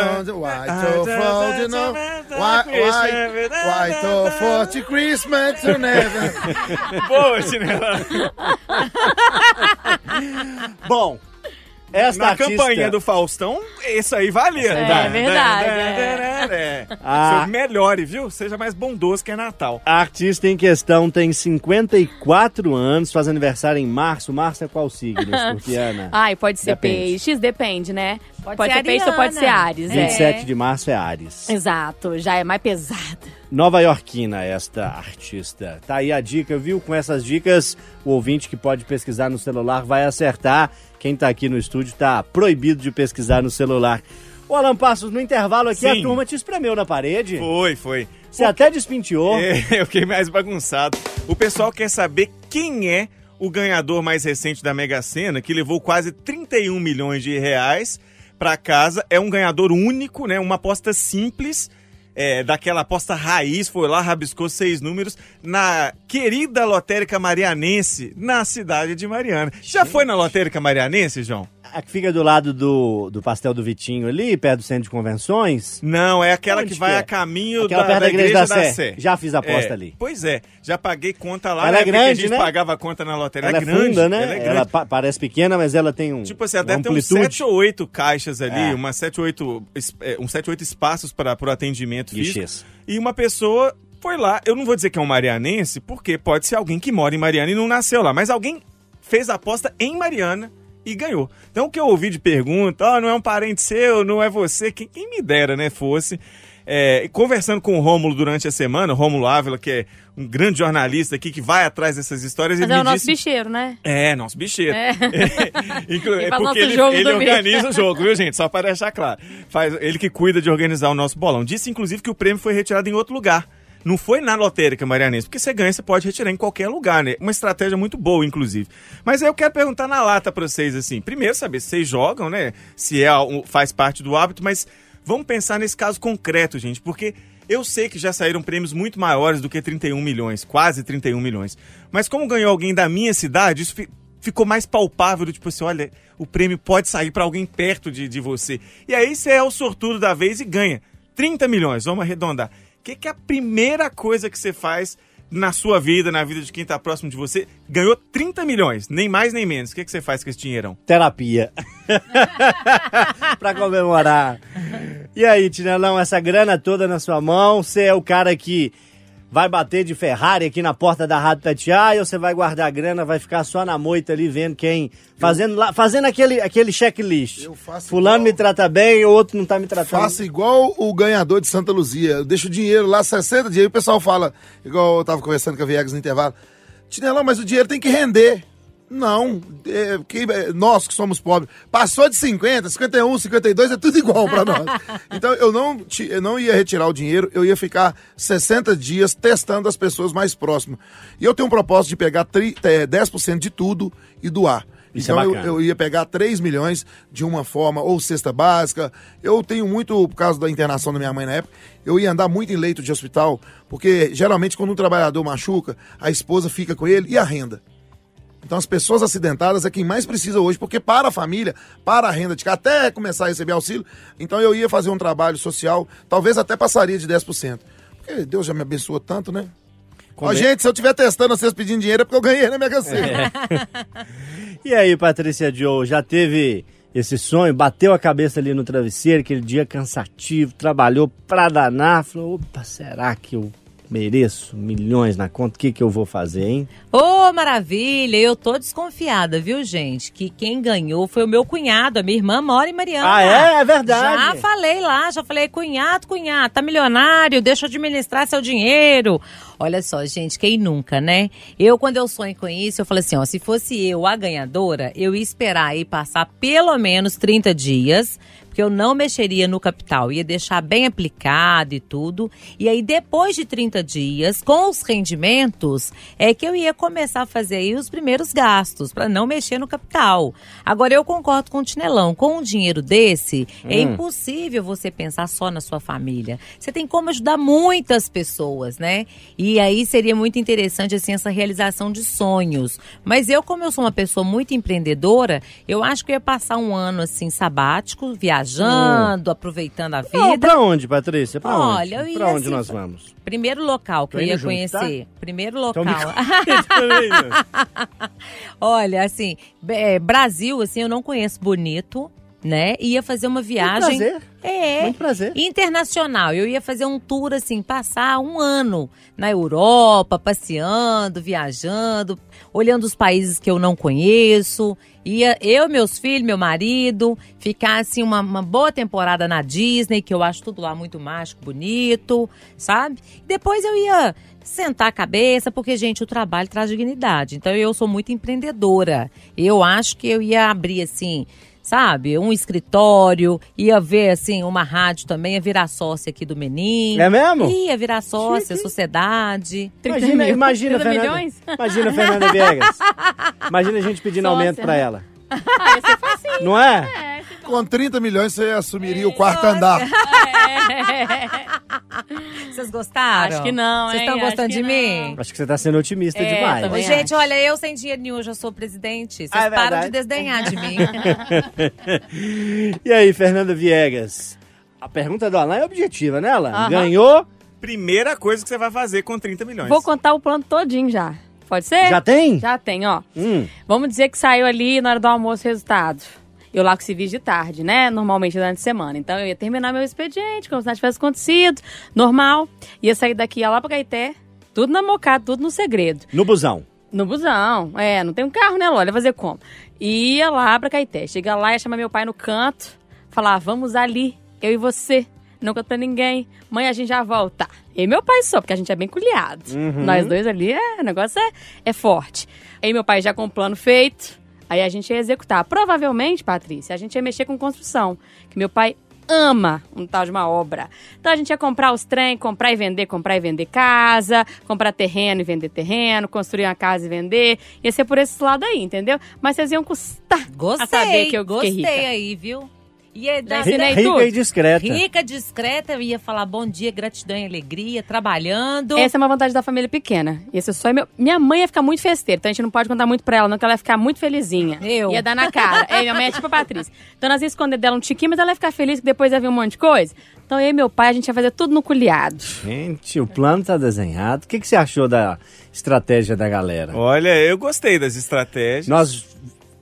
You know? Why, why, why so forte Christmas you never... Boa, Chinela. Bom, esta Na artista... campanha do Faustão, isso aí valia. É verdade, É. Ah. Você melhore, viu? Seja mais bondoso que é Natal. A artista em questão tem 54 anos, faz aniversário em março. Março é qual signo, Escorpiana? Ai, pode ser Depende. peixes, depende, né? Pode, ser ser peixe ou pode ser. Ares, é. 27 de março é Ares. Exato, já é mais pesada. Nova Yorkina, esta artista. Tá aí a dica, viu? Com essas dicas, o ouvinte que pode pesquisar no celular vai acertar. Quem tá aqui no estúdio tá proibido de pesquisar no celular. Ô Alan Passos, no intervalo aqui, a Sim. turma te espremeu na parede. Foi, foi. Você até despinteou. É, eu fiquei mais bagunçado. O pessoal quer saber quem é o ganhador mais recente da Mega Sena, que levou quase 31 milhões de reais para casa. É um ganhador único, né? Uma aposta simples. É, daquela aposta raiz, foi lá, rabiscou seis números na querida lotérica marianense, na cidade de Mariana. Já foi na lotérica marianense, João? A que fica do lado do, do pastel do Vitinho ali, perto do centro de convenções. Não, é aquela Onde que vai que é? a caminho Aquela da, perto da da igreja da da, Sé. Sé. Já fiz aposta É, ali. Pois é, já paguei conta lá. Ela na é grande, a gente né? pagava conta na loteria. Ela é grande, funda, né? Ela é Ela pa- parece pequena, mas ela tem um. Tipo assim, deve ter uns. 7 ou 8 caixas ali, É. umas 7 ou 8, es- é, uns 7 ou 8 espaços para o atendimento físico. E uma pessoa foi lá, eu não vou dizer que é um marianense, porque pode ser alguém que mora em Mariana e não nasceu lá, mas alguém fez a aposta em Mariana e ganhou. Então o que eu ouvi de pergunta, ó, não é um parente seu, não é você, quem, quem me dera, né, fosse. É, conversando com o Rômulo durante a semana, o Rômulo Ávila, que é um grande jornalista aqui que vai atrás dessas histórias, Mas ele é o nosso disse... bicheiro, né? É, nosso bicheiro. É. Inclu- é faz porque ele, ele organiza o jogo, viu, gente? Só para deixar claro. Faz, ele que cuida de organizar o nosso bolão. Disse, inclusive, que o prêmio foi retirado em outro lugar. Não foi na lotérica marianense, porque você ganha, você pode retirar em qualquer lugar, né? Uma estratégia muito boa, inclusive. Mas aí eu quero perguntar na lata para vocês, assim. Primeiro, saber se vocês jogam, né? Se é, faz parte do hábito, mas vamos pensar nesse caso concreto, gente, porque eu sei que já saíram prêmios muito maiores do que 31 milhões, quase 31 milhões. Mas como ganhou alguém da minha cidade, isso fi- ficou mais palpável, tipo assim, olha, o prêmio pode sair para alguém perto de, de você. E aí você é o sortudo da vez e ganha 30 milhões, vamos arredondar. Que, que é a primeira coisa que você faz na sua vida, na vida de quem tá próximo de você? Ganhou 30 milhões, nem mais nem menos. O que, que você faz com esse dinheirão? Terapia. pra comemorar. E aí, Tinelão, essa grana toda na sua mão, você é o cara que vai bater de Ferrari aqui na porta da Rádio Tatiá ou você vai guardar a grana, vai ficar só na moita ali vendo quem. Fazendo, lá, fazendo aquele, aquele checklist. Eu faço Fulano igual- me trata bem, o outro não tá me tratando. Faça igual o ganhador de Santa Luzia. Eu deixo o dinheiro lá 60 dias. Aí o pessoal fala, igual eu tava conversando com a Viegas no intervalo. Tinelão, mas o dinheiro tem que render. Não, é, que, é, nós que somos pobres, passou de 50, 51, 52, é tudo igual pra nós. Então eu não, ti- eu não ia retirar o dinheiro, eu ia ficar 60 dias testando as pessoas mais próximas. E eu tenho um propósito de pegar tri, é, 10% de tudo e doar. Isso é então eu, bacana. eu ia pegar 3 milhões de uma forma, ou cesta básica. Eu tenho muito, por causa da internação da minha mãe na época, eu ia andar muito em leito de hospital, porque geralmente quando um trabalhador machuca, a esposa fica com ele e a renda. Então as pessoas acidentadas é quem mais precisa hoje, porque para a família, para a renda de casa, até começar a receber auxílio, então eu ia fazer um trabalho social, talvez até passaria de 10%. Porque Deus já me abençoou tanto, né? Ó, Come- gente, se eu estiver testando vocês pedindo dinheiro é porque eu ganhei na Mega Sena. E aí, Patrícia Joe, já teve esse sonho? Bateu a cabeça ali no travesseiro, aquele dia cansativo, trabalhou pra danar, falou, opa, será que eu mereço milhões na conta? O que que eu vou fazer, hein? Ô, maravilha! Eu tô desconfiada, viu, gente? Que quem ganhou foi o meu cunhado, a minha irmã mora em Mariana. Ah, é? É verdade. Já falei lá, já falei, cunhado, cunhado, tá milionário, deixa eu administrar seu dinheiro. Olha só, gente, quem nunca, né? Eu, quando eu sonho com isso, eu falei assim, ó, se fosse eu a ganhadora, eu ia esperar aí passar pelo menos 30 dias, porque eu não mexeria no capital, ia deixar bem aplicado e tudo. E aí, depois de 30 dias, com os rendimentos, é que eu ia começar a fazer aí os primeiros gastos, para não mexer no capital. Agora, eu concordo com o Tinelão, com um dinheiro desse, é Hum. impossível você pensar só na sua família. Você tem como ajudar muitas pessoas, né? E aí seria muito interessante, assim, essa realização de sonhos. Mas eu, como eu sou uma pessoa muito empreendedora, eu acho que eu ia passar um ano, assim, sabático, viajando, aproveitando a Não, vida. pra onde, Patrícia? Pra Olha, eu onde? ia Pra onde assim, nós vamos? Primeiro local que Tô eu ia junto, conhecer. tá? Primeiro local. Olha, assim, é, Brasil, assim, eu não conheço bonito, né? Ia fazer uma viagem. prazer. É. Muito prazer. Internacional. Eu ia fazer um tour, assim, passar um ano na Europa, passeando, viajando, olhando os países que eu não conheço. Ia eu, meus filhos, meu marido, ficar, assim, uma, uma boa temporada na Disney, que eu acho tudo lá muito mágico, bonito, sabe? Depois eu ia sentar a cabeça, porque, gente, o trabalho traz dignidade. Então, eu sou muito empreendedora. Eu acho que eu ia abrir, assim, sabe, um escritório, ia ver, assim, uma rádio também, ia virar sócia aqui do Menin. É mesmo? Ia virar sócia, sociedade. Imagina, imagina, Fernanda, imagina, Fernanda Viegas. Imagina a gente pedindo Sócia, aumento pra né? ela. Não é? Com 30 milhões você assumiria o quarto andar. Vocês gostaram? Acho que não, Vocês hein? estão Acho gostando que de mim? Acho que você tá sendo otimista É, demais. também Ô, gente, olha, eu sem dinheiro nenhum já sou presidente. Vocês Ah, é param verdade? de desdenhar de mim. e aí, Fernanda Viegas? A pergunta do Alan é objetiva, né, Alan? Aham. Ganhou? Primeira coisa que você vai fazer com 30 milhões. Vou contar o plano todinho já. Pode ser? Já tem? Já tem, ó. Hum. Vamos dizer que saiu ali na hora do almoço o resultado. Eu lá com serviço de tarde, né? Normalmente durante a semana. Então eu ia terminar meu expediente, como se nada tivesse acontecido, normal. Ia sair daqui, ia lá pra Gaité, tudo na mocada, tudo no segredo. No busão. No busão, é, não tem um carro, né, Lola? Fazer como? Ia lá pra Caeté. Chega lá, ia chamar meu pai no canto, falar, vamos ali, eu e você. Não conto pra ninguém. Mãe, a gente já volta. E meu pai só, porque a gente é bem culiado. Uhum. Nós dois ali, é, o negócio é, é forte. Aí meu pai já com o plano feito, aí a gente ia executar. Provavelmente, Patrícia, a gente ia mexer com construção. Que meu pai ama um tal de uma obra. Então a gente ia comprar os trem, comprar e vender, comprar e vender casa, comprar terreno e vender terreno, construir uma casa e vender. Ia ser por esse lado aí, entendeu? Mas vocês iam custar Gostei, a saber que eu gostei rica. aí, viu? Dar Já ensinei Rica tudo. e discreta. Rica, discreta, eu ia falar bom dia, gratidão e alegria, trabalhando. Essa é uma vantagem da família pequena. Esse só é meu... Minha mãe ia ficar muito festeira, então a gente não pode contar muito pra ela, não, que ela ia ficar muito felizinha. Eu. Ia dar na cara. é, minha mãe é tipo a Patrícia. Então nós ia esconder dela um tiquinho, mas ela ia ficar feliz que depois ia vir um monte de coisa. Então eu e meu pai, a gente ia fazer tudo no culiado. Gente, o plano tá desenhado. O que, que você achou da estratégia da galera? Olha, eu gostei das estratégias. Nós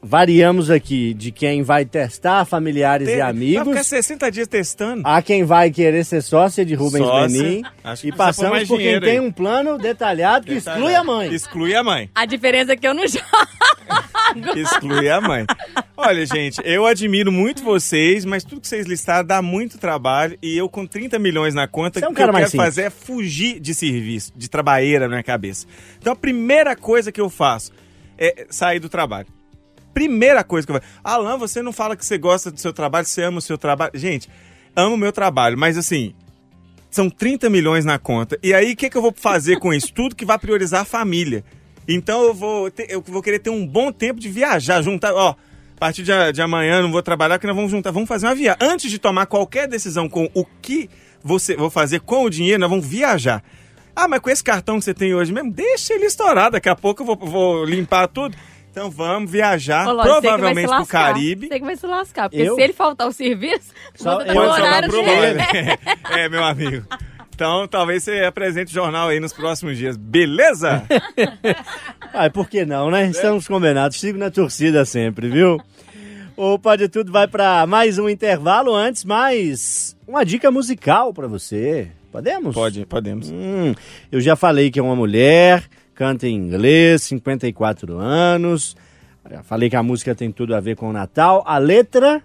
variamos aqui de quem vai testar familiares Tem- e Vai amigos. ficar 60 dias testando. Há quem vai querer ser sócia de Rubens Sócia. Benin. Acho que E passamos por quem tem aí. um plano detalhado que exclui a mãe. Exclui a mãe. A diferença é que eu não jogo. Exclui a mãe. Olha, gente, eu admiro muito vocês, mas tudo que vocês listaram dá muito trabalho e eu com 30 milhões na conta, é um o que eu quero simples. fazer é fugir de serviço, de trabalheira na minha cabeça. Então a primeira coisa que eu faço é sair do trabalho. Primeira coisa que eu faço. Alan, você não fala que você gosta do seu trabalho, você ama o seu trabalho. Gente, amo o meu trabalho, mas assim, são 30 milhões na conta. E aí, o que, que eu vou fazer com isso? Tudo que vai priorizar a família. Então eu vou, ter- eu vou querer ter um bom tempo de viajar, juntar, ó. A partir de, de amanhã não vou trabalhar, porque nós vamos juntar, vamos fazer uma viagem. Antes de tomar qualquer decisão com o que você vou fazer com o dinheiro, nós vamos viajar. Ah, mas com esse cartão que você tem hoje mesmo, deixa ele estourar. Daqui a pouco eu vou, vou limpar tudo. Então vamos viajar, Ô, Lógico, vai se provavelmente pro. Caribe. Você que vai se lascar, porque Eu? se ele faltar o serviço, Só Pode horário pro dele. Lore. É, meu amigo. Então, talvez você apresente o jornal aí nos próximos dias. Beleza? Ah, por que não, né? Estamos combinados. Sigo na torcida sempre, viu? O Pode Tudo vai para mais um intervalo. Antes, mais uma dica musical para você. Podemos? Pode, podemos. Hum, eu já falei que é uma mulher, canta em inglês, 54 anos. Já falei que a música tem tudo a ver com o Natal. A letra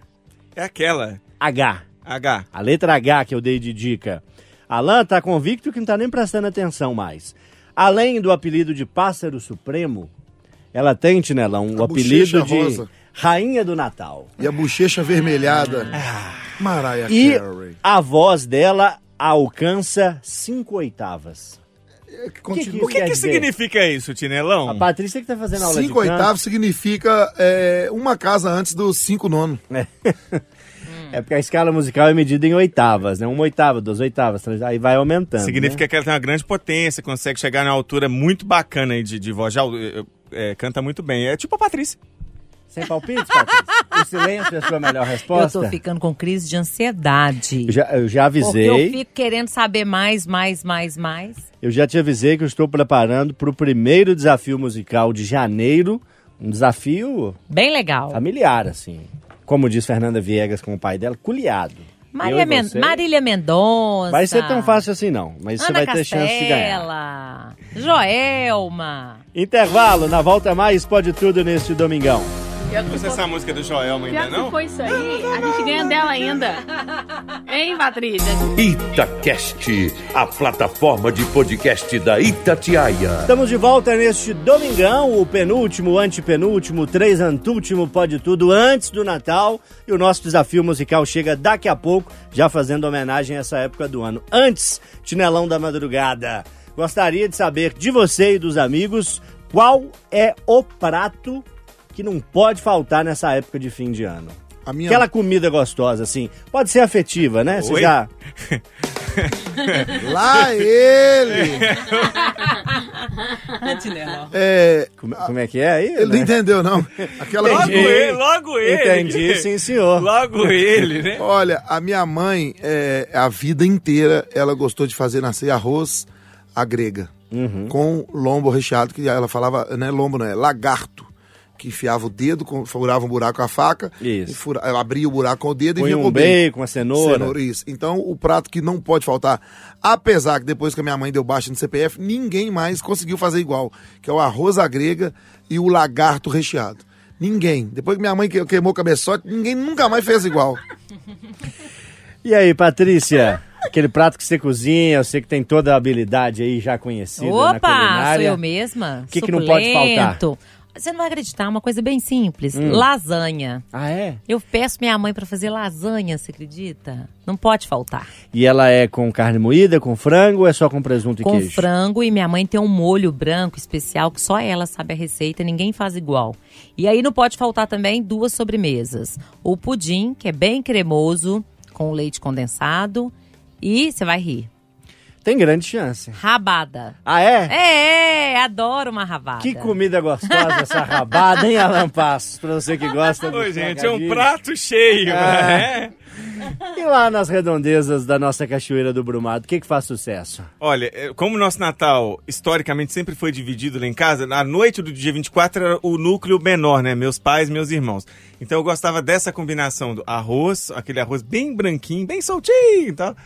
É aquela. H. H. A letra H que eu dei de dica. Alan tá convicto que não tá nem prestando atenção mais. Além do apelido de Pássaro Supremo, ela tem, Tinelão, o A apelido de rosa. Rainha do Natal. E a bochecha avermelhada. Ah. Mariah E Carey. a voz dela alcança cinco oitavas. Continua. O que, que significa isso, Tinelão? A Patrícia que tá fazendo aula Cinco de canto. oitavos significa é, uma casa antes dos cinco nono. É porque a escala musical é medida em oitavas, né? Uma oitava, duas oitavas, três, aí vai aumentando. Significa né? que ela tem uma grande potência, consegue chegar na altura muito bacana aí de, de voz. Já, eh, canta muito bem. É tipo a Patrícia. Sem palpites, Patrícia? o silêncio é a sua melhor Eu resposta? tô ficando com crise de ansiedade. Eu já, eu já Porque eu avisei, fico querendo saber mais, mais, mais, mais. eu já te avisei que eu estou preparando para o primeiro desafio musical de janeiro. Um desafio Bem legal. familiar, assim. Como diz Fernanda Viegas com o pai dela, culiado. Maria Eu Men você. Marília Mendonça. Vai ser tão fácil assim não, mas você Ana vai ter chance de ganhar. Castela, Joelma. Intervalo, na volta mais, pode tudo neste domingão. Você essa música do Joelma ainda Pior que não? foi isso aí, a gente ganha dela ainda. Hein, Patrícia? Itacast, a plataforma de podcast da Itatiaia. Estamos de volta neste domingão, o penúltimo, o antepenúltimo, três antúltimo, pode tudo antes do Natal. E o nosso desafio musical chega daqui a pouco, já fazendo homenagem a essa época do ano. Antes, Tinelão da Madrugada. Gostaria de saber de você e dos amigos qual é o prato que não pode faltar nessa época de fim de ano. A minha, Aquela comida gostosa, assim. Pode ser afetiva, né? Você Oi? já. Lá ele! É, Como, como é que é aí? ele não né? entendeu, não. Aquela Logo ele, logo ele. Entendi, sim, senhor. Logo ele, né? Olha, a minha mãe, é, a vida inteira, ela gostou de fazer nascer arroz à grega. Uhum. Com lombo recheado, que ela falava, não é lombo, não é lagarto. Que enfiava o dedo, furava um buraco com a faca. Isso. E fura, abria o buraco com o dedo e Põe vinha um com o bacon, uma cenoura. isso. Então, o prato que não pode faltar, apesar que depois que a minha mãe deu baixa no CPF, ninguém mais conseguiu fazer igual, que é o arroz à grega e o lagarto recheado. Ninguém. Depois que minha mãe que- queimou o cabeçote, ninguém nunca mais fez igual. E aí, Patrícia? Aquele prato que você cozinha, eu sei que tem toda a habilidade aí já conhecida na Opa, sou culinária. eu mesma. Que que não pode faltar? Você não vai acreditar, uma coisa bem simples. Hum. Lasanha. Ah, é? Eu peço minha mãe pra fazer lasanha, você acredita? Não pode faltar. E ela é com carne moída, com frango ou é só com presunto e Com queijo? frango e minha mãe tem um molho branco especial que só ela sabe a receita, ninguém faz igual. E aí não pode faltar também duas sobremesas. O pudim, que é bem cremoso, com leite condensado. E você vai rir. Tem grande chance. Rabada. Ah, é? É, adoro uma rabada. Que comida gostosa essa rabada, hein, Alan Passos? Pra você que gosta do Oi, gente, é um prato cheio, Ah. né? E lá nas redondezas da nossa Cachoeira do Brumado, o que que faz sucesso? Olha, é, como o nosso Natal historicamente sempre foi dividido lá em casa, na noite do dia 24 era o núcleo menor, né? Meus pais, meus irmãos. Então eu gostava dessa combinação do arroz, aquele arroz bem branquinho, bem soltinho e tal.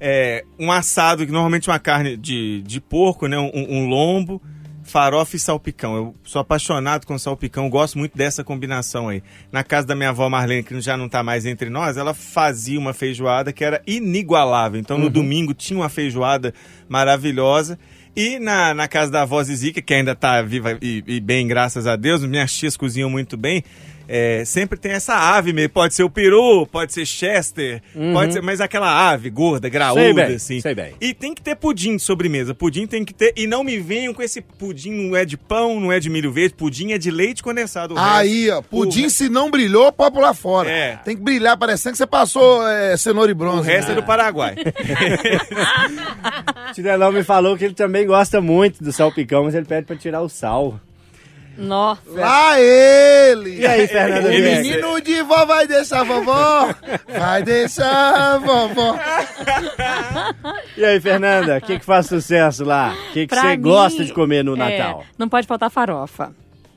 É, um assado, que normalmente é uma carne de, de porco, né? Um, um lombo, farofa e salpicão. Eu sou apaixonado com salpicão, gosto muito dessa combinação aí. Na casa da minha avó Marlene, que já não tá mais entre nós, ela fazia uma feijoada que era inigualável. Então no domingo tinha uma feijoada maravilhosa. E na, na casa da avó Zizica, que ainda tá viva e, e bem, graças a Deus, minhas tias cozinham muito bem. É, sempre tem essa ave mesmo. Pode ser o peru, pode ser Chester, pode ser, mas aquela ave gorda, graúda, Sei bem, assim. sei bem. E tem que ter pudim de sobremesa. Pudim tem que ter. E não me venham com esse pudim, não é de pão, não é de milho verde. Pudim é de leite condensado. Aí, ó, pudim o, se não brilhou, pode pular fora. É. Tem que brilhar, parecendo que você passou é, cenoura e bronze. o resto é né? do Paraguai. O Tinelão me falou que ele também gosta muito do salpicão, mas ele pede pra tirar o sal. Nossa. Lá ele! E aí, Fernanda O menino de vó vai deixar vovó, vai deixar vovó. E aí, Fernanda, o que, que faz sucesso lá? O que, que Pra você mim, gosta de comer no é, Natal? não pode faltar farofa.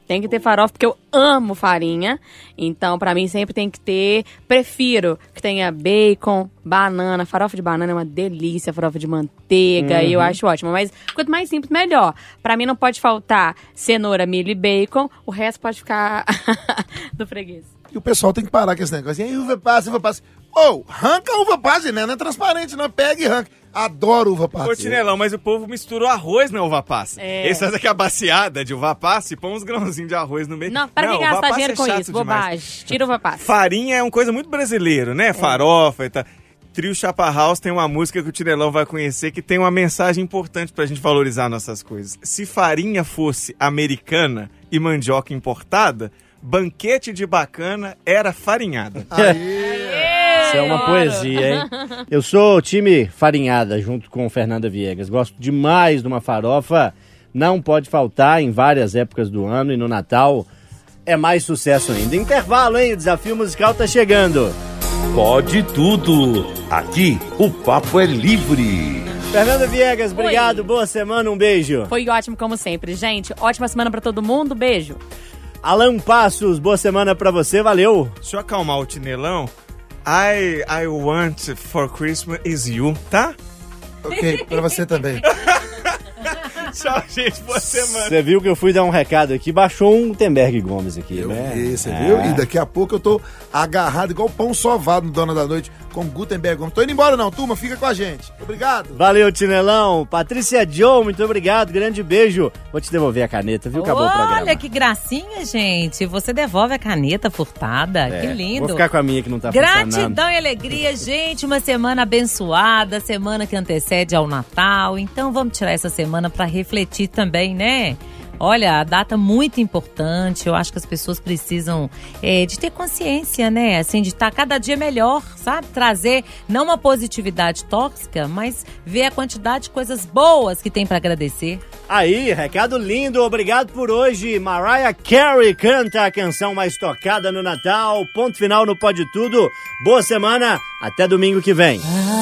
Tem que ter farofa, porque eu amo farinha. Então, pra mim, sempre tem que ter. Prefiro que tenha bacon, banana. Farofa de banana é uma delícia, farofa de manteiga. E eu acho ótimo. Mas quanto mais simples, melhor. Pra mim, não pode faltar cenoura, milho e bacon. O resto pode ficar do freguês. E o pessoal tem que parar com esse negócio. E aí, uva passa, uva passa. Ô, arranca a uva passa, né? Não é transparente, não. Pega e arranca. Adoro uva passa. Ô, Tinelão, mas o povo mistura o arroz na uva passa. É. Eles fazem aqui a baciada de uva passa e põe uns grãozinhos de arroz no meio. Não, para que uva gastar dinheiro é com chato isso? demais. Bobagem. Tira o passa. Farinha é uma coisa muito brasileira, né? Farofa e tal. Trio Chapa House tem uma música que o Tinelão vai conhecer que tem uma mensagem importante pra gente valorizar nossas coisas. Se farinha fosse americana e mandioca importada, banquete de bacana era farinhada. Isso é uma poesia, hein? Eu sou time farinhada junto com Fernanda Viegas. Gosto demais de uma farofa. Não pode faltar em várias épocas do ano e no Natal é mais sucesso ainda. Intervalo, hein? O desafio musical tá chegando. Pode tudo. Aqui o papo é livre. Fernanda Viegas, obrigado. Boa semana, um beijo. Foi ótimo, como sempre. Gente, ótima semana pra todo mundo. Beijo. Alan Passos, boa semana pra você, valeu. Deixa eu acalmar o Tinelão. I, I want for Christmas is you, tá? Ok, pra você também. Tchau, gente. Boa semana. Você viu que eu fui dar um recado aqui, baixou um Temberg Gomes aqui, Eu né? vi, você É. viu? E daqui a pouco eu tô agarrado igual pão sovado no Dona da Noite com Gutenberg. Não tô indo embora não, turma. Fica com a gente. Obrigado. Valeu, Tinelão. Patrícia Joe, muito obrigado. Grande beijo. Vou te devolver a caneta, viu? Acabou o programa. Olha que gracinha, gente. Você devolve a caneta furtada. É, que lindo. Vou ficar com a minha que não tá funcionando. Gratidão e alegria, gente. Uma semana abençoada, semana que antecede ao Natal. Então vamos tirar essa semana para refletir também, né? Olha, a data muito importante. Eu acho que as pessoas precisam é, de ter consciência, né? Assim, de estar cada dia melhor, sabe? Trazer não uma positividade tóxica, mas ver a quantidade de coisas boas que tem para agradecer. Aí, recado lindo, obrigado por hoje. Mariah Carey canta a canção mais tocada no Natal. Ponto final no Pode Tudo. Boa semana, até domingo que vem. Ah,